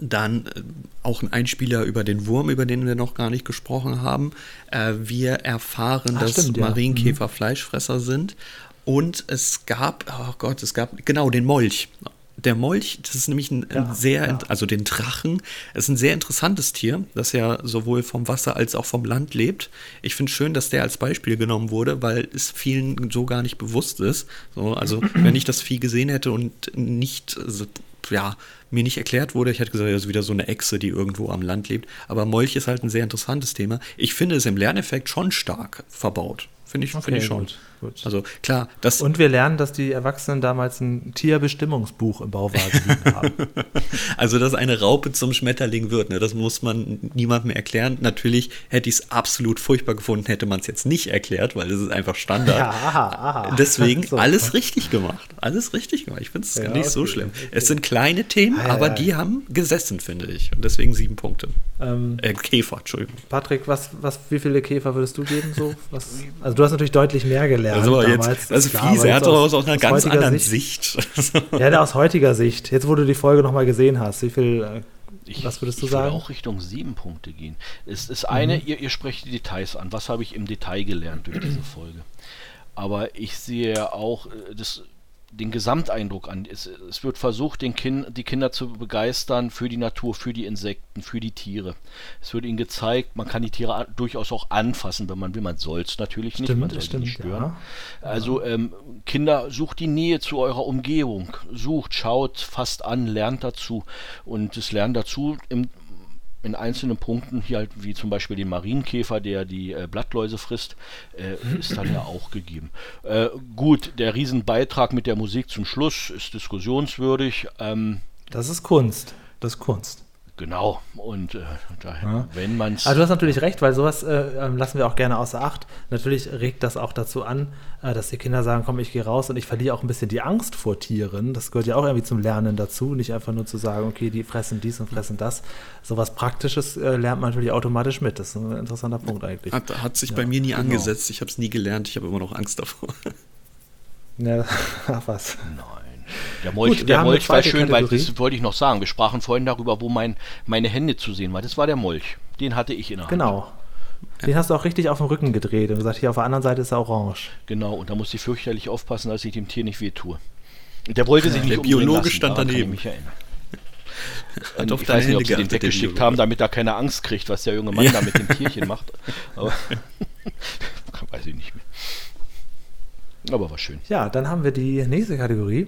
S2: dann äh, auch ein Einspieler über den Wurm, über den wir noch gar nicht gesprochen haben. Äh, wir erfahren, Ach, dass stimmt, Marienkäfer ja. Mhm. Fleischfresser sind. Und es gab, oh Gott, es gab genau den Molch. Der Molch, das ist nämlich ein, ja, sehr, ja. also den Drachen, ist ein sehr interessantes Tier, das ja sowohl vom Wasser als auch vom Land lebt. Ich finde schön, dass der als Beispiel genommen wurde, weil es vielen so gar nicht bewusst ist. So, also, wenn ich das Vieh gesehen hätte und nicht also, ja, mir nicht erklärt wurde. Ich hätte gesagt, das ist wieder so eine Echse, die irgendwo am Land lebt. Aber Molch ist halt ein sehr interessantes Thema. Ich finde es im Lerneffekt schon stark verbaut. Finde ich, okay, find ich schon. Gut. Gut. Also klar, das.
S3: Und wir lernen, dass die Erwachsenen damals ein Tierbestimmungsbuch im Bauwagen haben.
S2: also, dass eine Raupe zum Schmetterling wird, ne, das muss man niemandem erklären. Natürlich hätte ich es absolut furchtbar gefunden, hätte man es jetzt nicht erklärt, weil das ist einfach Standard. Ja, aha, aha. Deswegen so. alles richtig gemacht. Alles richtig gemacht. Ich finde es ja, nicht okay, so schlimm. Okay. Es sind kleine Themen, ah, aber ja, die haben gesessen, finde ich. Und deswegen sieben Punkte. Ähm, äh, Käfer, Entschuldigung.
S3: Patrick, was, was, wie viele Käfer würdest du geben? So? Was, also, du hast natürlich deutlich mehr gelernt gelernt.
S2: Also jetzt, also klar, fies, er hat doch aus, aus einer ganz anderen Sicht. Sicht.
S3: ja, aus heutiger Sicht. Jetzt, wo du die Folge nochmal gesehen hast, wie viel, äh,
S4: ich,
S3: was würdest du
S4: ich
S3: sagen?
S4: Ich würde auch Richtung sieben Punkte gehen. Es ist eine, mhm. ihr, ihr sprecht die Details an. Was habe ich im Detail gelernt durch diese Folge? Aber ich sehe auch, äh, das den Gesamteindruck an. Es, es wird versucht, den kind, die Kinder zu begeistern für die Natur, für die Insekten, für die Tiere. Es wird ihnen gezeigt, man kann die Tiere durchaus auch anfassen, wenn man will. Man soll es natürlich
S3: stimmt,
S4: nicht, man soll
S3: stimmt,
S4: nicht stören. Ja. Also ähm, Kinder, sucht die Nähe zu eurer Umgebung. Sucht, schaut, fasst an, lernt dazu. Und das Lernen dazu im in einzelnen Punkten, hier halt wie zum Beispiel den Marienkäfer, der die äh, Blattläuse frisst, äh, ist dann ja auch gegeben. Äh, gut, der Riesenbeitrag mit der Musik zum Schluss ist diskussionswürdig. Ähm,
S3: das ist Kunst. Das ist Kunst.
S4: Genau, und äh, daher, ja. wenn man es.
S3: Also du hast natürlich recht, weil sowas äh, ähm, lassen wir auch gerne außer Acht. Natürlich regt das auch dazu an, äh, dass die Kinder sagen, komm, ich gehe raus und ich verliere auch ein bisschen die Angst vor Tieren. Das gehört ja auch irgendwie zum Lernen dazu, nicht einfach nur zu sagen, okay, die fressen dies und fressen das. Sowas Praktisches äh, lernt man natürlich automatisch mit. Das ist ein interessanter Punkt eigentlich.
S2: Hat, hat sich ja, bei mir nie genau. angesetzt. Ich habe es nie gelernt. Ich habe immer noch Angst davor.
S3: Ja, ach was.
S4: Nein. Der Molch, Gut, der Molch war schön, Kategorie. weil das wollte ich noch sagen. Wir sprachen vorhin darüber, wo mein, meine Hände zu sehen waren. Das war der Molch. Den hatte ich in der Hand.
S3: Genau. Den hast du auch richtig auf den Rücken gedreht und gesagt, hier auf der anderen Seite ist er orange.
S4: Genau, und da musste ich fürchterlich aufpassen, dass ich dem Tier nicht wehtue. Der wollte sich
S2: ja,
S4: nicht
S2: Der Biologe lassen, stand daneben.
S4: Ich, und ich weiß nicht, ob sie den weggeschickt haben, damit er keine Angst kriegt, was der junge Mann ja. da mit dem Tierchen macht. Aber weiß ich nicht mehr. Aber war schön.
S3: Ja, dann haben wir die nächste Kategorie.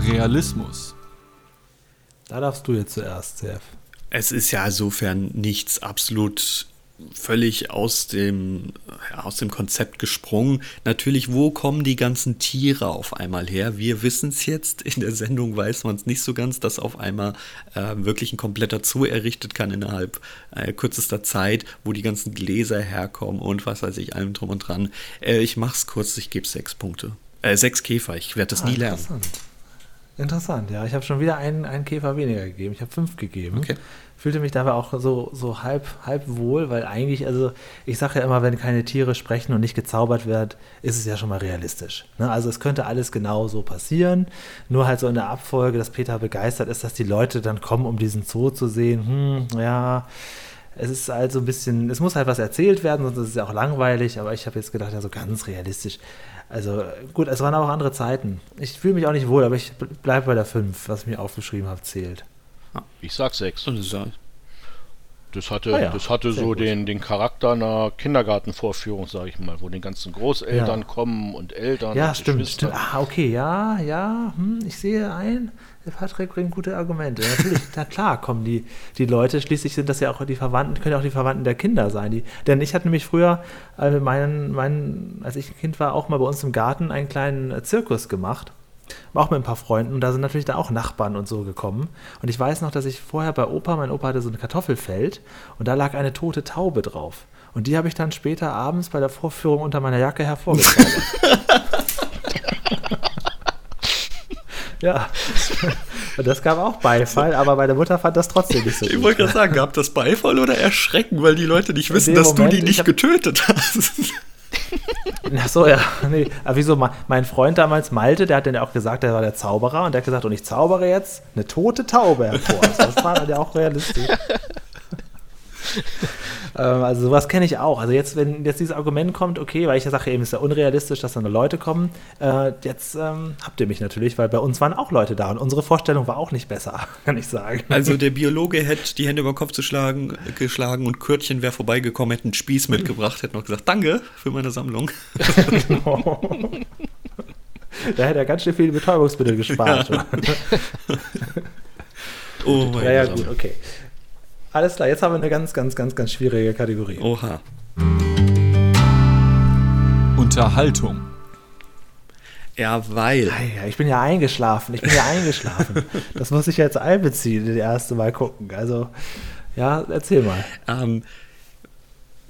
S1: Realismus.
S3: Da darfst du jetzt zuerst, Serf.
S2: Es ist ja insofern nichts absolut völlig aus dem, aus dem Konzept gesprungen. Natürlich, wo kommen die ganzen Tiere auf einmal her? Wir wissen es jetzt. In der Sendung weiß man es nicht so ganz, dass auf einmal äh, wirklich ein kompletter Zoo errichtet kann innerhalb äh, kürzester Zeit, wo die ganzen Gläser herkommen und was weiß ich, allem drum und dran. Äh, ich mach's kurz, ich gebe sechs Punkte. Äh, sechs Käfer, ich werde das ah, nie lernen.
S3: Interessant, ja. Ich habe schon wieder einen, einen Käfer weniger gegeben. Ich habe fünf gegeben. Okay. fühlte mich dabei auch so, so halb, halb wohl, weil eigentlich, also ich sage ja immer, wenn keine Tiere sprechen und nicht gezaubert wird, ist es ja schon mal realistisch. Ne? Also es könnte alles genau so passieren, nur halt so in der Abfolge, dass Peter begeistert ist, dass die Leute dann kommen, um diesen Zoo zu sehen. Hm, ja, es ist halt so ein bisschen, es muss halt was erzählt werden, sonst ist es ja auch langweilig, aber ich habe jetzt gedacht, ja, so ganz realistisch. Also gut, es waren auch andere Zeiten. Ich fühle mich auch nicht wohl, aber ich bleibe bei der 5, was ich mir aufgeschrieben habe, zählt.
S4: Ich sag 6.
S2: Und
S4: Das hatte,
S3: Ah ja,
S4: das hatte so
S3: gut.
S4: den, den Charakter einer Kindergartenvorführung, sage ich mal, wo die ganzen Großeltern
S3: Ja.
S4: kommen und Eltern.
S3: Ja,
S4: und
S3: stimmt, stimmt. Ah, okay, ja, ja, hm, ich sehe ein. Der Patrick bringt gute Argumente. Natürlich, na klar, kommen die, die Leute, schließlich sind das ja auch die Verwandten, können ja auch die Verwandten der Kinder sein. Die, denn ich hatte nämlich früher, äh, meinen, meinen, als ich ein Kind war, auch mal bei uns im Garten einen kleinen äh, Zirkus gemacht. Auch mit ein paar Freunden und da sind natürlich da auch Nachbarn und so gekommen. Und ich weiß noch, dass ich vorher bei Opa, mein Opa hatte so ein Kartoffelfeld und da lag eine tote Taube drauf. Und die habe ich dann später abends bei der Vorführung unter meiner Jacke hervorgezaubert. Ja. Und das gab auch Beifall, aber meine Mutter fand das trotzdem nicht so
S2: Ich
S3: gut.
S2: wollte gerade sagen, gab das Beifall oder Erschrecken, weil die Leute nicht wissen, dass
S3: Moment,
S2: du die
S3: ich
S2: nicht
S3: hab-
S2: getötet hast.
S3: Ach so, ja. Nee. Aber wieso? Me- Mein Freund damals, Malte, der hat dann ja auch gesagt, der war der Zauberer und der hat gesagt, und ich zaubere jetzt eine tote Taube hervor. Das war dann ja auch realistisch. ähm, also sowas kenne ich auch. Also jetzt, wenn jetzt dieses Argument kommt, okay, weil ich ja sage, eben ist ja unrealistisch, dass da nur Leute kommen. Äh, jetzt ähm, habt ihr mich natürlich, weil bei uns waren auch Leute da und unsere Vorstellung war auch nicht besser, kann ich sagen.
S2: Also der Biologe hätte die Hände über den Kopf zu schlagen, geschlagen und Kürtchen wäre vorbeigekommen, hätte einen Spieß mitgebracht, hätte noch gesagt, danke für meine Sammlung.
S3: da hätte er ganz schön viele Betäubungsmittel gespart.
S2: Oh mein
S3: Ja, ja,
S2: Gott.
S3: gut, okay. Alles klar, jetzt haben wir eine ganz, ganz, ganz, ganz schwierige Kategorie.
S2: Oha.
S1: Unterhaltung.
S2: Ja, weil.
S3: Ich bin ja eingeschlafen, ich bin ja eingeschlafen. Das muss ich jetzt einbeziehen, das erste Mal gucken. Also, ja, erzähl mal.
S2: Ähm,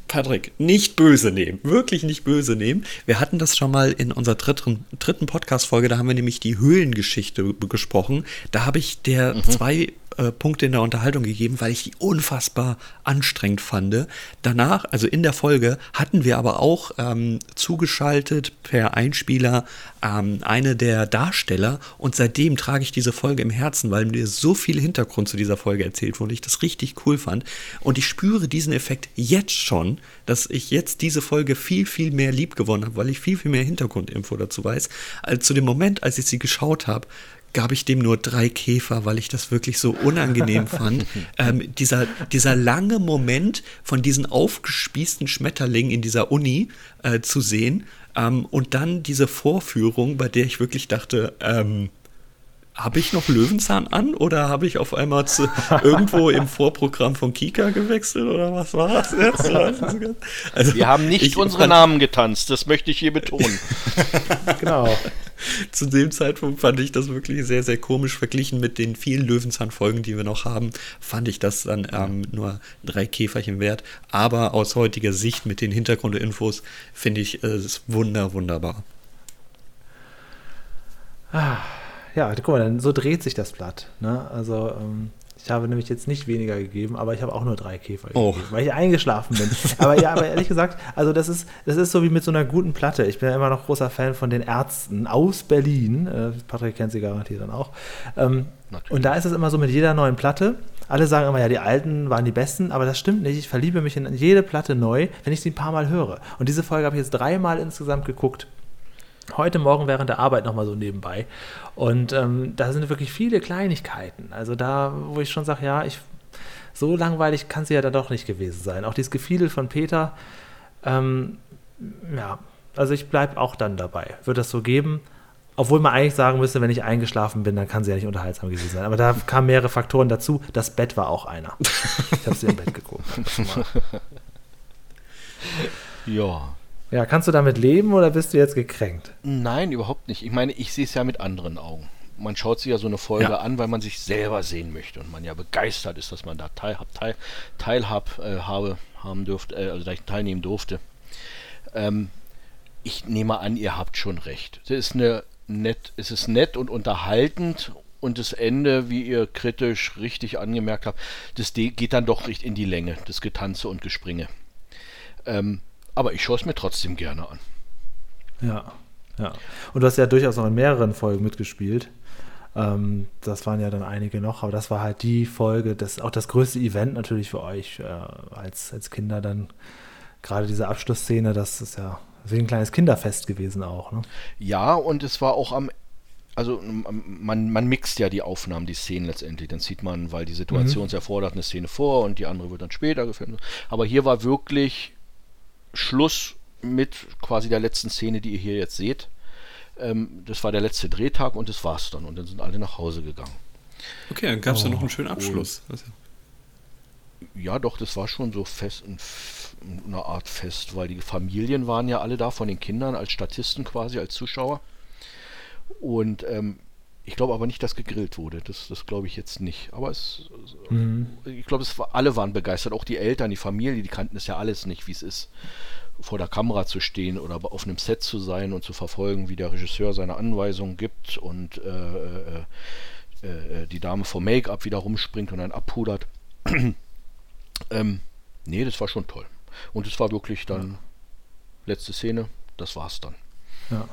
S2: Patrick, nicht böse nehmen, wirklich nicht böse nehmen. Wir hatten das schon mal in unserer dritten, dritten Podcast-Folge, da haben wir nämlich die Höhlengeschichte b- gesprochen. Da habe ich der zwei äh, Punkte in der Unterhaltung gegeben, weil ich die unfassbar anstrengend fand. Danach, also in der Folge, hatten wir aber auch ähm, zugeschaltet per Einspieler ähm, eine der Darsteller und seitdem trage ich diese Folge im Herzen, weil mir so viel Hintergrund zu dieser Folge erzählt wurde, ich das richtig cool fand und ich spüre diesen Effekt jetzt schon, dass ich jetzt diese Folge viel, viel mehr lieb gewonnen habe, weil ich viel, viel mehr Hintergrundinfo dazu weiß, als zu dem Moment, als ich sie geschaut habe, gab ich dem nur drei Käfer, weil ich das wirklich so unangenehm fand. Ähm, dieser, dieser lange Moment von diesen aufgespießten Schmetterlingen in dieser Uni äh, zu sehen ähm, und dann diese Vorführung, bei der ich wirklich dachte, ähm, habe ich noch Löwenzahn an oder habe ich auf einmal zu, irgendwo im Vorprogramm von Kika gewechselt oder was war das jetzt? Also,
S4: Wir haben nicht
S2: ich
S4: unsere Namen getanzt, das möchte ich hier betonen.
S3: Genau.
S2: Zu dem Zeitpunkt fand ich das wirklich sehr, sehr komisch. Verglichen mit den vielen Löwenzahn-Folgen, die wir noch haben, fand ich das dann ähm, nur drei Käferchen wert. Aber aus heutiger Sicht mit den Hintergrundinfos finde ich es wunder, wunderbar.
S3: Ja, guck mal, dann so dreht sich das Blatt. Ne? Also, ähm, ich habe nämlich jetzt nicht weniger gegeben, aber ich habe auch nur drei Käfer
S2: Oh.
S3: gegeben, weil ich eingeschlafen bin. aber ja, aber ehrlich gesagt, also das ist, das ist so wie mit so einer guten Platte. Ich bin ja immer noch großer Fan von den Ärzten aus Berlin. Äh, Patrick kennt sie garantiert dann auch. Ähm, und da ist es immer so mit jeder neuen Platte. Alle sagen immer, ja, die alten waren die besten, aber das stimmt nicht. Ich verliebe mich in jede Platte neu, wenn ich sie ein paar Mal höre. Und diese Folge habe ich jetzt dreimal insgesamt geguckt heute Morgen während der Arbeit nochmal so nebenbei. Und ähm, da sind wirklich viele Kleinigkeiten. Also da, wo ich schon sage, ja, ich, so langweilig kann sie ja dann doch nicht gewesen sein. Auch dieses Gefiedel von Peter, ähm, ja, also ich bleibe auch dann dabei. Wird das so geben? Obwohl man eigentlich sagen müsste, wenn ich eingeschlafen bin, dann kann sie ja nicht unterhaltsam gewesen sein. Aber da kamen mehrere Faktoren dazu. Das Bett war auch einer. Ich habe sie im Bett geguckt.
S4: Ja.
S3: Ja, kannst du damit leben oder bist du jetzt gekränkt?
S4: Nein, überhaupt nicht. Ich meine, ich sehe es ja mit anderen Augen. Man schaut sich ja so eine Folge
S2: Ja.
S4: an, weil man sich selber sehen möchte und man ja begeistert ist, dass man da teilhab, teil, teilhab, äh, habe, haben dürfte, äh, also teilnehmen durfte. Ähm, ich nehme an, ihr habt schon recht. Es ist eine nett, es ist nett und unterhaltend und das Ende, wie ihr kritisch richtig angemerkt habt, das geht dann doch recht in die Länge, das Getanze und Gespringe. Ähm, aber ich schaue es mir trotzdem gerne an.
S3: Ja, ja. Und du hast ja durchaus noch in mehreren Folgen mitgespielt. Ähm, das waren ja dann einige noch, aber das war halt die Folge, das auch das größte Event natürlich für euch äh, als, als Kinder dann. Gerade diese Abschlussszene, das ist ja wie ein kleines Kinderfest gewesen auch. Ne?
S4: Ja, und es war auch am also man, man mixt ja die Aufnahmen, die Szenen letztendlich. Dann sieht man, weil die Situation mhm. erfordert, eine Szene vor und die andere wird dann später gefilmt. Aber hier war wirklich Schluss mit quasi der letzten Szene, die ihr hier jetzt seht. Ähm, das war der letzte Drehtag und das war's dann. Und dann sind alle nach Hause gegangen.
S2: Okay, dann gab es oh, ja noch einen schönen Abschluss.
S4: Ja, doch, das war schon so fest, eine Art Fest, weil die Familien waren ja alle da von den Kindern als Statisten quasi, als Zuschauer. Und ähm, ich glaube aber nicht, dass gegrillt wurde. Das, das glaube ich jetzt nicht. Aber es, mhm. ich glaube, war, alle waren begeistert. Auch die Eltern, die Familie, die kannten es ja alles nicht, wie es ist, vor der Kamera zu stehen oder auf einem Set zu sein und zu verfolgen, wie der Regisseur seine Anweisungen gibt und äh, äh, äh, die Dame vom Make-up wieder rumspringt und dann abpudert. ähm, nee, das war schon toll. Und es war wirklich dann ja. letzte Szene, das war's dann.
S3: Ja,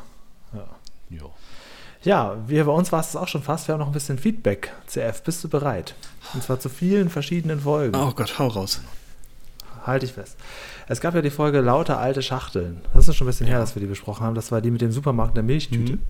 S3: ja. Ja. Ja, wir, bei uns war es auch schon fast. Wir haben noch ein bisschen Feedback. CF, bist du bereit? Und zwar zu vielen verschiedenen Folgen.
S2: Oh Gott, hau raus.
S3: Halte ich fest. Es gab ja die Folge Lauter alte Schachteln. Das ist schon ein bisschen her, dass wir die besprochen haben. Das war die mit dem Supermarkt der Milchtüte. Mhm.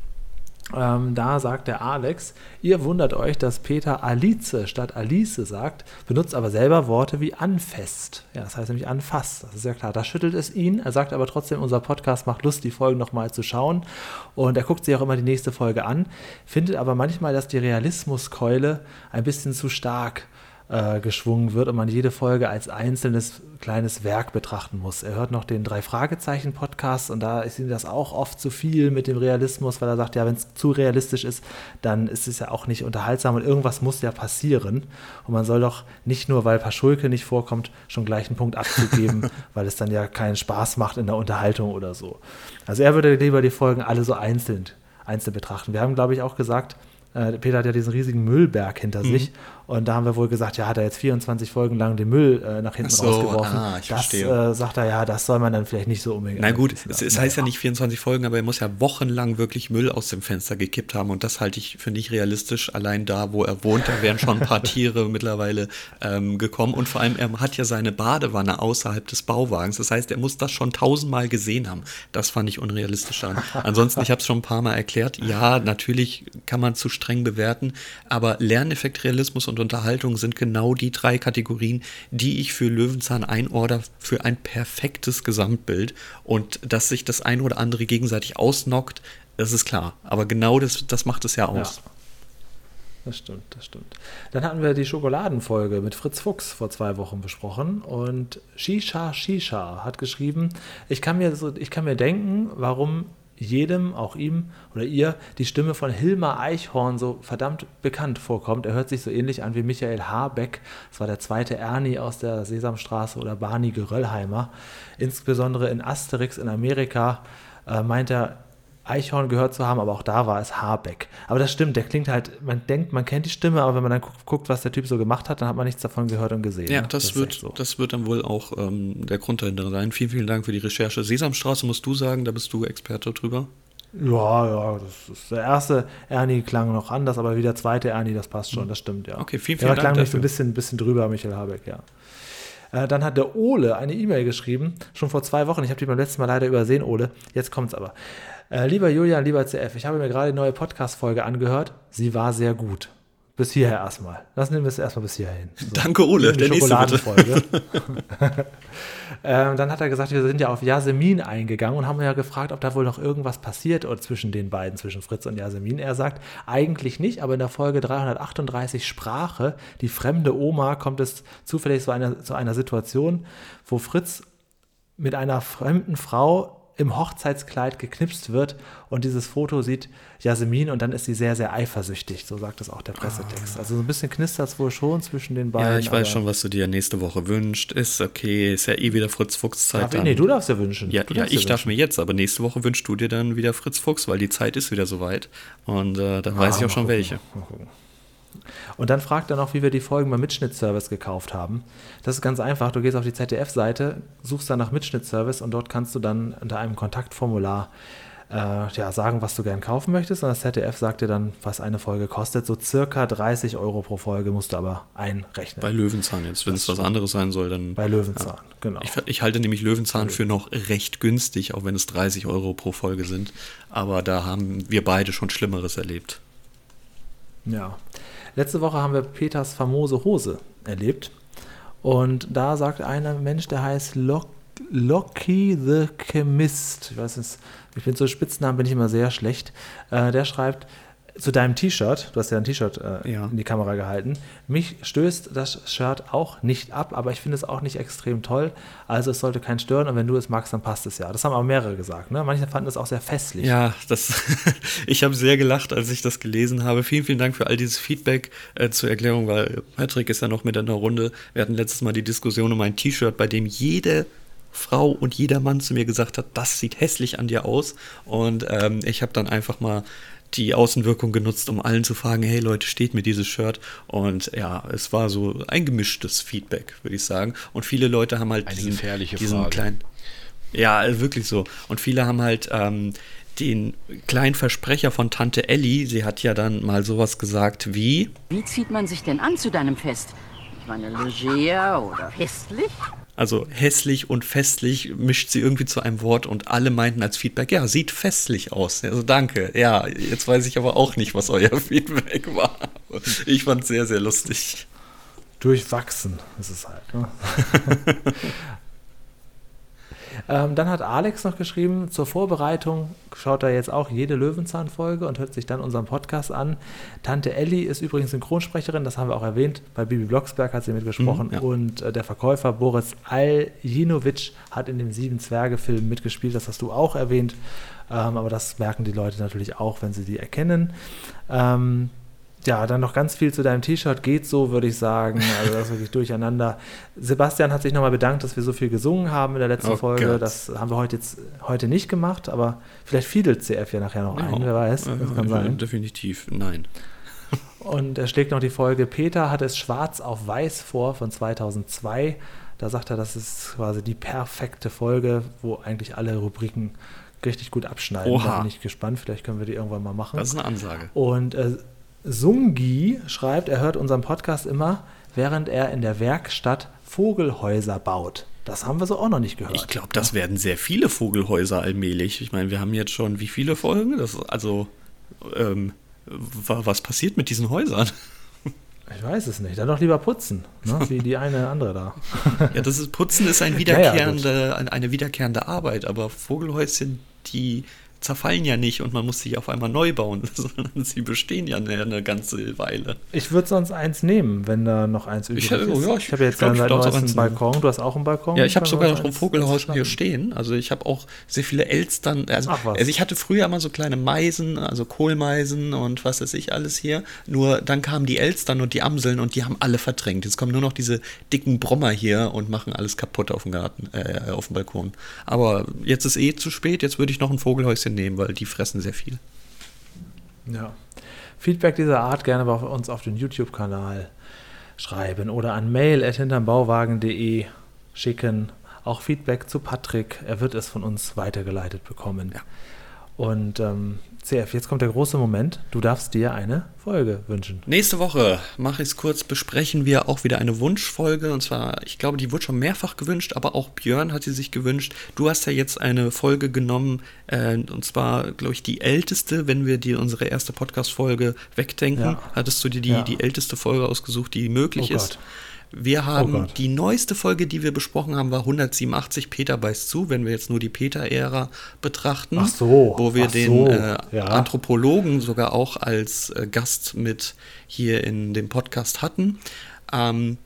S3: Ähm, da sagt der Alex, ihr wundert euch, dass Peter Alice statt Alice sagt, benutzt aber selber Worte wie anfest. Ja, das heißt nämlich anfasst. Das ist ja klar. Da schüttelt es ihn. Er sagt aber trotzdem, unser Podcast macht Lust, die Folgen nochmal zu schauen. Und er guckt sich auch immer die nächste Folge an, findet aber manchmal, dass die Realismuskeule ein bisschen zu stark äh, geschwungen wird und man jede Folge als einzelnes kleines Werk betrachten muss. Er hört noch den Drei-Fragezeichen-Podcast und da ist ihm das auch oft zu viel mit dem Realismus, weil er sagt, ja, wenn es zu realistisch ist, dann ist es ja auch nicht unterhaltsam und irgendwas muss ja passieren. Und man soll doch nicht nur, weil Paschulke nicht vorkommt, schon gleich einen Punkt abzugeben, weil es dann ja keinen Spaß macht in der Unterhaltung oder so. Also er würde lieber die Folgen alle so einzeln, einzeln betrachten. Wir haben, glaube ich, auch gesagt, äh, Peter hat ja diesen riesigen Müllberg hinter mhm. sich und da haben wir wohl gesagt, ja, hat er jetzt 24 Folgen lang den Müll äh, nach hinten so, rausgeworfen. Ah, ich das äh, sagt er, ja, das soll man dann vielleicht nicht so unbedingt.
S2: Na gut, es, es heißt ja nicht 24 Folgen, aber er muss ja wochenlang wirklich Müll aus dem Fenster gekippt haben und das halte ich für nicht realistisch. Allein da, wo er wohnt, da wären schon ein paar Tiere mittlerweile ähm, gekommen und vor allem, er hat ja seine Badewanne außerhalb des Bauwagens. Das heißt, er muss das schon tausendmal gesehen haben. Das fand ich unrealistisch an. Ansonsten, ich habe es schon ein paar Mal erklärt, ja, natürlich kann man zu streng bewerten, aber Lerneffekt, Realismus und und Unterhaltung sind genau die drei Kategorien, die ich für Löwenzahn einordere für ein perfektes Gesamtbild. Und dass sich das ein oder andere gegenseitig ausnockt, das ist klar. Aber genau das, das macht es ja aus. Ja.
S3: Das stimmt, das stimmt. Dann hatten wir die Schokoladenfolge mit Fritz Fuchs vor zwei Wochen besprochen und Shisha Shisha hat geschrieben, ich kann mir so, ich kann mir denken, warum jedem, auch ihm oder ihr, die Stimme von Hilmar Eichhorn so verdammt bekannt vorkommt. Er hört sich so ähnlich an wie Michael Habeck. Das war der zweite Ernie aus der Sesamstraße oder Barney Geröllheimer. Insbesondere in Asterix in Amerika äh, meint er, Eichhorn gehört zu haben, aber auch da war es Habeck. Aber das stimmt, der klingt halt, man denkt, man kennt die Stimme, aber wenn man dann guckt, was der Typ so gemacht hat, dann hat man nichts davon gehört und gesehen.
S2: Ja, das, das wird, so. das wird dann wohl auch ähm, der Grund dahinter sein. Vielen, vielen Dank für die Recherche. Sesamstraße musst du sagen, da bist du Experte drüber.
S3: Ja, ja, das ist der erste Ernie klang noch anders, aber wie der zweite Ernie, das passt schon, das stimmt, ja.
S2: Okay, vielen, vielen
S3: der Dank. Der klang mich so ein bisschen, bisschen drüber, Michael Habeck, ja. Äh, dann hat der Ole eine E-Mail geschrieben, schon vor zwei Wochen. Ich habe die beim letzten Mal leider übersehen, Ole. Jetzt kommt es aber. Äh, lieber Julian, lieber CF, ich habe mir gerade die neue Podcast-Folge angehört. Sie war sehr gut. Bis hierher erstmal. Lassen wir es erstmal bis hierhin.
S2: So. Danke, Ole.
S3: Die der Schokoladenfolge. ähm, dann hat er gesagt, wir sind ja auf Yasemin eingegangen und haben ja gefragt, ob da wohl noch irgendwas passiert oder zwischen den beiden, zwischen Fritz und Yasemin. Er sagt, eigentlich nicht, aber in der Folge 338 Sprache, die fremde Oma, kommt es zufällig zu einer, zu einer Situation, wo Fritz mit einer fremden Frau im Hochzeitskleid geknipst wird und dieses Foto sieht Jasmin und dann ist sie sehr, sehr eifersüchtig, so sagt es auch der Pressetext. Also so ein bisschen knistert es wohl schon zwischen den beiden.
S2: Ja, ich weiß schon, was du dir nächste Woche wünschst. Ist okay, ist ja eh wieder Fritz Fuchs Zeit.
S3: Darf, nee, du darfst ja wünschen.
S2: Ja, ja ich darf wünschen. mir jetzt, aber nächste Woche wünschst du dir dann wieder Fritz Fuchs, weil die Zeit ist wieder soweit und äh, dann ah, weiß ich auch schon gucken, welche. Mal gucken.
S3: Und dann fragt er noch, wie wir die Folgen beim Mitschnittservice gekauft haben. Das ist ganz einfach. Du gehst auf die ZDF-Seite, suchst dann nach Mitschnittservice und dort kannst du dann unter einem Kontaktformular äh, ja, sagen, was du gern kaufen möchtest. Und das ZDF sagt dir dann, was eine Folge kostet. So circa 30 Euro pro Folge musst du aber einrechnen.
S2: Bei Löwenzahn jetzt. Wenn es was anderes sein soll, dann.
S3: Bei Löwenzahn, ja. genau.
S2: Ich, ich, halte nämlich Löwenzahn für noch recht günstig, auch wenn es 30 Euro pro Folge sind. Aber da haben wir beide schon Schlimmeres erlebt.
S3: Ja. Letzte Woche haben wir Peters famose Hose erlebt. Und da sagt einer Mensch, der heißt Loki the Chemist. Ich weiß nicht, ich bin so Spitznamen bin ich immer sehr schlecht. Äh, der schreibt, zu deinem T-Shirt, du hast ja ein T-Shirt äh, ja. in die Kamera gehalten. Mich stößt das Shirt auch nicht ab, aber ich finde es auch nicht extrem toll. Also es sollte keinen stören und wenn du es magst, dann passt es ja. Das haben auch mehrere gesagt. Ne? Manche fanden es auch sehr festlich.
S2: Ja, das, ich habe sehr gelacht, als ich das gelesen habe. Vielen, vielen Dank für all dieses Feedback äh, zur Erklärung, weil Patrick ist ja noch mit in der Runde. Wir hatten letztes Mal die Diskussion um ein T-Shirt, bei dem jede Frau und jeder Mann zu mir gesagt hat, das sieht hässlich an dir aus. Und ähm, ich habe dann einfach mal die Außenwirkung genutzt, um allen zu fragen, hey Leute, steht mir dieses Shirt? Und ja, es war so ein gemischtes Feedback, würde ich sagen. Und viele Leute haben halt
S4: Eine diesen, gefährliche
S2: diesen
S4: Frage.
S2: kleinen. Ja, wirklich so. Und viele haben halt ähm, den kleinen Versprecher von Tante Ellie, sie hat ja dann mal sowas gesagt wie.
S5: Wie zieht man sich denn an zu deinem Fest? Ich meine, leger oder festlich?
S2: Also hässlich und festlich mischt sie irgendwie zu einem Wort und alle meinten als Feedback, ja, sieht festlich aus. Also danke. Ja, jetzt weiß ich aber auch nicht, was euer Feedback war. Ich fand es sehr, sehr lustig.
S3: Durchwachsen ist es halt. Ne? Ähm, dann hat Alex noch geschrieben, zur Vorbereitung schaut er jetzt auch jede Löwenzahn-Folge und hört sich dann unseren Podcast an. Tante Elli ist übrigens Synchronsprecherin, das haben wir auch erwähnt. Bei Bibi Blocksberg hat sie mitgesprochen. Mhm, ja. Und äh, der Verkäufer Boris Aljinovic hat in dem Sieben-Zwerge-Film mitgespielt. Das hast du auch erwähnt. Ähm, aber das merken die Leute natürlich auch, wenn sie die erkennen. Ähm, ja, dann noch ganz viel zu deinem T-Shirt. Geht so, würde ich sagen. Also das ist wirklich durcheinander. Sebastian hat sich nochmal bedankt, dass wir so viel gesungen haben in der letzten oh Folge. Gott. Das haben wir heute jetzt heute nicht gemacht, aber vielleicht fiedelt CF ja nachher noch ein, wer weiß. Das
S2: kann sein. Definitiv, nein.
S3: Und er schlägt noch die Folge, Peter hat es schwarz auf weiß vor von 2002. Da sagt er, das ist quasi die perfekte Folge, wo eigentlich alle Rubriken richtig gut abschneiden. Oha. Da bin ich gespannt, vielleicht können wir die irgendwann mal machen.
S2: Das ist eine Ansage.
S3: Und äh, Sungi schreibt, er hört unseren Podcast immer, während er in der Werkstatt Vogelhäuser baut. Das haben wir so auch noch nicht gehört.
S2: Ich glaube, das werden sehr viele Vogelhäuser allmählich. Ich meine, wir haben jetzt schon wie viele Folgen? Das, also, ähm, was passiert mit diesen Häusern?
S3: Ich weiß es nicht. Dann doch lieber putzen, ne? wie die eine andere da.
S2: ja, das ist Putzen ist ein wiederkehrende, ja, ja, eine wiederkehrende Arbeit, aber Vogelhäuschen, die zerfallen ja nicht und man muss sie auf einmal neu bauen, sondern sie bestehen ja eine, eine ganze Weile.
S3: Ich würde sonst eins nehmen, wenn da noch eins
S2: übrig ich, ist. Oh ja, ich,
S3: ich habe jetzt gerade einen Balkon. Du hast auch einen Balkon?
S2: Ja, ich habe sogar noch ein Vogelhaus hier stehen. Also ich habe auch sehr viele Elstern. Also, also, ich hatte früher immer so kleine Meisen, also Kohlmeisen und was weiß ich alles hier. Nur dann kamen die Elstern und die Amseln und die haben alle verdrängt. Jetzt kommen nur noch diese dicken Brommer hier und machen alles kaputt auf dem Garten, äh, auf dem Balkon. Aber jetzt ist eh zu spät. Jetzt würde ich noch ein Vogelhäuschen nehmen, weil die fressen sehr viel.
S3: Ja. Feedback dieser Art gerne bei uns auf den YouTube-Kanal schreiben oder an mail.hintermbauwagen.de schicken. Auch Feedback zu Patrick. Er wird es von uns weitergeleitet bekommen. Ja. Und ähm, CF, jetzt kommt der große Moment. Du darfst dir eine Folge wünschen.
S2: Nächste Woche, mache ich es kurz, besprechen wir auch wieder eine Wunschfolge. Und zwar, ich glaube, die wurde schon mehrfach gewünscht, aber auch Björn hat sie sich gewünscht. Du hast ja jetzt eine Folge genommen, äh, und zwar, glaube ich, die älteste, wenn wir dir unsere erste Podcast-Folge wegdenken. Ja. Hattest du dir die, ja. die älteste Folge ausgesucht, die möglich oh ist? Gott. Wir oh haben oh die neueste Folge, die wir besprochen haben, war 187 Peter beißt zu, wenn wir jetzt nur die Peter-Ära betrachten.
S3: Ach so.
S2: Wo wir
S3: Ach
S2: den so. äh, ja. Anthropologen sogar auch als äh, Gast mit hier in dem Podcast hatten. Ähm,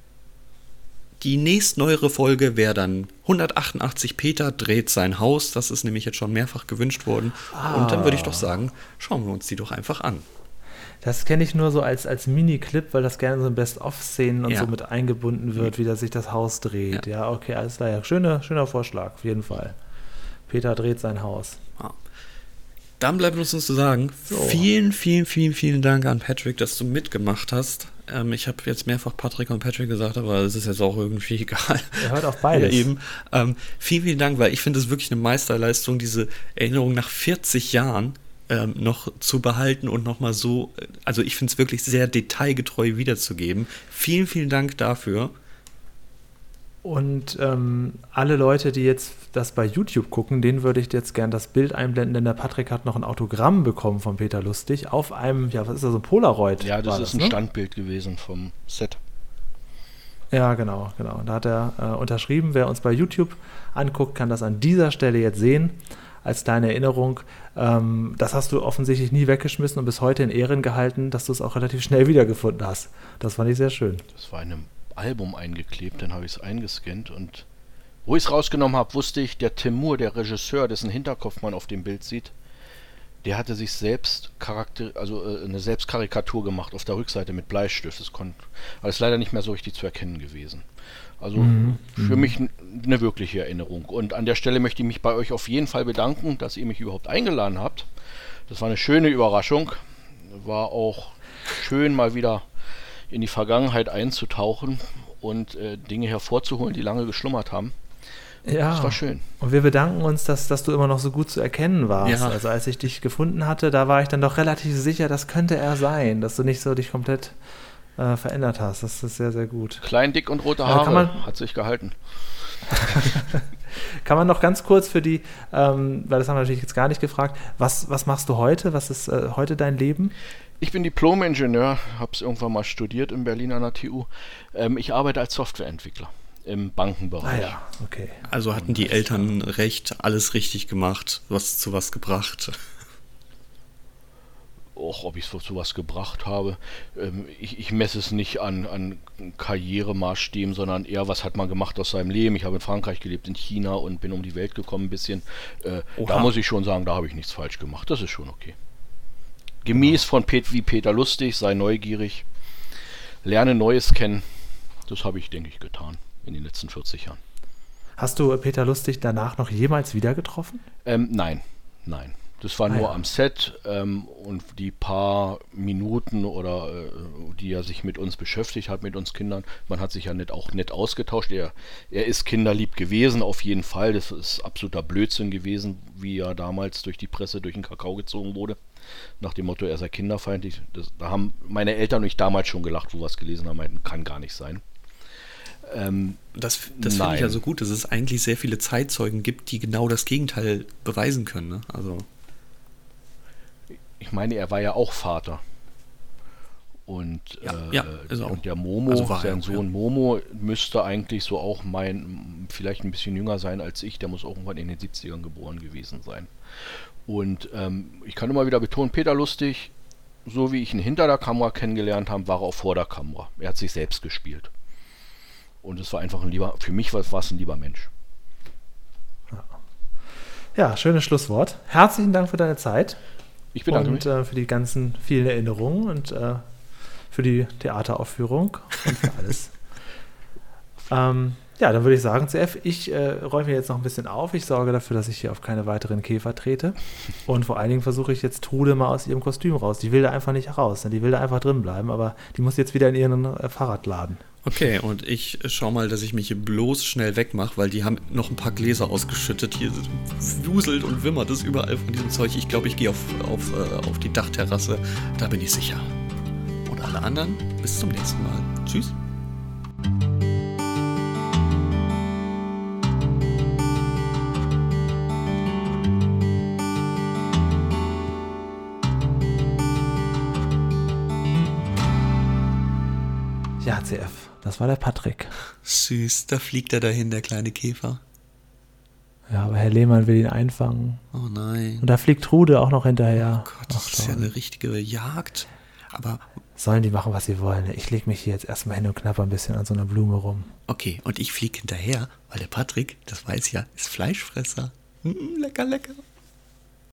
S2: die nächstneuere Folge wäre dann 188 Peter dreht sein Haus. Das ist nämlich jetzt schon mehrfach gewünscht worden. Ah. Und dann würde ich doch sagen, schauen wir uns die doch einfach an.
S3: Das kenne ich nur so als, als Mini-Clip, weil das gerne so in Best-of-Szenen und ja. so mit eingebunden wird, wie das sich das Haus dreht. Ja, ja okay, alles klar. Ja. Schöner, schöner Vorschlag, auf jeden Fall. Peter dreht sein Haus.
S2: Dann bleibt uns nur zu sagen, vielen, vielen, vielen, vielen Dank an Patrick, dass du mitgemacht hast. Ähm, ich habe jetzt mehrfach Patrick und Patrick gesagt, aber es ist jetzt auch irgendwie egal.
S3: Er hört auf beides.
S2: Ja, eben. Ähm, vielen, vielen Dank, weil ich finde es wirklich eine Meisterleistung, diese Erinnerung nach 40 Jahren ähm, noch zu behalten und nochmal so, also ich finde es wirklich sehr detailgetreu wiederzugeben. Vielen, vielen Dank dafür.
S3: Und ähm, alle Leute, die jetzt das bei YouTube gucken, denen würde ich jetzt gern das Bild einblenden, denn der Patrick hat noch ein Autogramm bekommen von Peter Lustig auf einem, ja, was ist das, ein Polaroid?
S4: Ja, das
S3: war
S4: ist ein
S3: ne?
S4: Standbild gewesen vom Set.
S3: Ja, genau, genau. Da hat er äh, unterschrieben. Wer uns bei YouTube anguckt, kann das an dieser Stelle jetzt sehen. Als kleine Erinnerung. Ähm, das hast du offensichtlich nie weggeschmissen und bis heute in Ehren gehalten, dass du es auch relativ schnell wiedergefunden hast. Das fand ich sehr schön.
S4: Das war in einem Album eingeklebt, dann habe ich es eingescannt und wo ich es rausgenommen habe, wusste ich, der Timur, der Regisseur, dessen Hinterkopf man auf dem Bild sieht, der hatte sich selbst charakter also äh, eine Selbstkarikatur gemacht auf der Rückseite mit Bleistift. Das konnte, aber ist leider nicht mehr so richtig zu erkennen gewesen. Also
S3: Mhm,
S4: für mich n- eine wirkliche Erinnerung. Und an der Stelle möchte ich mich bei euch auf jeden Fall bedanken, dass ihr mich überhaupt eingeladen habt. Das war eine schöne Überraschung. War auch schön, mal wieder in die Vergangenheit einzutauchen und äh, Dinge hervorzuholen, die lange geschlummert haben.
S3: Ja.
S4: Das war schön.
S3: Und wir bedanken uns, dass, dass du immer noch so gut zu erkennen warst.
S2: Ja.
S3: Also als ich dich gefunden hatte, da war ich dann doch relativ sicher, das könnte er sein, dass du nicht so dich komplett äh, verändert hast. Das ist sehr, sehr gut.
S4: Klein, dick und rote
S3: Ja,
S4: Haare.
S3: kann man-
S4: Hat sich gehalten.
S3: Kann man noch ganz kurz für die, ähm, weil das haben wir natürlich jetzt gar nicht gefragt, was, was machst du heute? Was ist äh, heute dein Leben?
S4: Ich bin Diplom-Ingenieur, habe es irgendwann mal studiert in Berlin an der TU. Ähm, ich arbeite als Softwareentwickler im Bankenbereich.
S3: Ah okay.
S2: Also hatten die Eltern recht, alles richtig gemacht, was zu was gebracht.
S4: Auch ob ich es zu was gebracht habe. Ähm, ich, ich messe es nicht an, an Karrieremaßstäben, sondern eher, was hat man gemacht aus seinem Leben. Ich habe in Frankreich gelebt, in China und bin um die Welt gekommen ein bisschen. Äh, da muss ich schon sagen, da habe ich nichts falsch gemacht. Das ist schon okay. Gemäß von Pet wie Peter Lustig, sei neugierig, lerne Neues kennen. Das habe ich, denke ich, getan in den letzten 40 Jahren.
S3: Hast du äh, Peter Lustig danach noch jemals wieder getroffen?
S4: Ähm, nein, nein. Das war
S3: Ah,
S4: nur
S3: ja.
S4: am Set ähm, und die paar Minuten oder äh, die er sich mit uns beschäftigt hat, mit uns Kindern. Man hat sich ja nicht, auch nett ausgetauscht. Er, er ist kinderlieb gewesen, auf jeden Fall. Das ist absoluter Blödsinn gewesen, wie er damals durch die Presse durch den Kakao gezogen wurde. Nach dem Motto, er sei kinderfeindlich. Das, da haben meine Eltern und ich damals schon gelacht, wo wir es gelesen haben, meinten, kann gar nicht sein. Ähm,
S2: Das, das finde ich ja so gut, dass es eigentlich sehr viele Zeitzeugen gibt, die genau das Gegenteil beweisen können. Ne? Also,
S4: ich meine, er war ja auch Vater. Und,
S2: Ja,
S4: äh,
S2: ja, ist auch.
S4: und der Momo,
S2: Also war
S4: sein Sohn
S2: ja.
S4: Momo, müsste eigentlich so auch mein, vielleicht ein bisschen jünger sein als ich. Der muss auch irgendwann in den 70ern geboren gewesen sein. Und ähm, ich kann immer wieder betonen, Peter Lustig, so wie ich ihn hinter der Kamera kennengelernt habe, war er auch vor der Kamera. Er hat sich selbst gespielt. Und es war einfach ein lieber, für mich war war es ein lieber Mensch.
S3: Ja, schönes Schlusswort. Herzlichen Dank für deine Zeit
S4: Ich bedanke
S3: und
S4: mich.
S3: äh, für die ganzen vielen Erinnerungen und äh, für die Theateraufführung und für alles. ähm, ja, dann würde ich sagen, CF, ich äh, räume jetzt noch ein bisschen auf. Ich sorge dafür, dass ich hier auf keine weiteren Käfer trete. Und vor allen Dingen versuche ich jetzt Trude mal aus ihrem Kostüm raus. Die will da einfach nicht raus. ne? Die will da einfach drin bleiben, aber die muss jetzt wieder in ihren äh, Fahrradladen.
S2: Okay, und ich schau mal, dass ich mich hier bloß schnell wegmache, weil die haben noch ein paar Gläser ausgeschüttet. Hier wuselt und wimmert es überall von diesem Zeug. Ich glaube, ich gehe auf, auf, äh, auf die Dachterrasse. Da bin ich sicher. Und alle anderen, bis zum nächsten Mal. Tschüss.
S3: Ja, CF, das war der Patrick.
S2: Süß, da fliegt er dahin, der kleine Käfer.
S3: Ja, aber Herr Lehmann will ihn einfangen.
S2: Oh nein.
S3: Und da fliegt Trude auch noch hinterher.
S2: Gott, das
S3: Ach,
S2: ist ja eine richtige Jagd. Aber
S3: Sollen die machen, was sie wollen. Ich lege mich hier jetzt erstmal hin und knapper ein bisschen an so einer Blume rum.
S2: okay, und ich fliege hinterher, weil der Patrick, das weiß ja, ist Fleischfresser. Mm, lecker, lecker.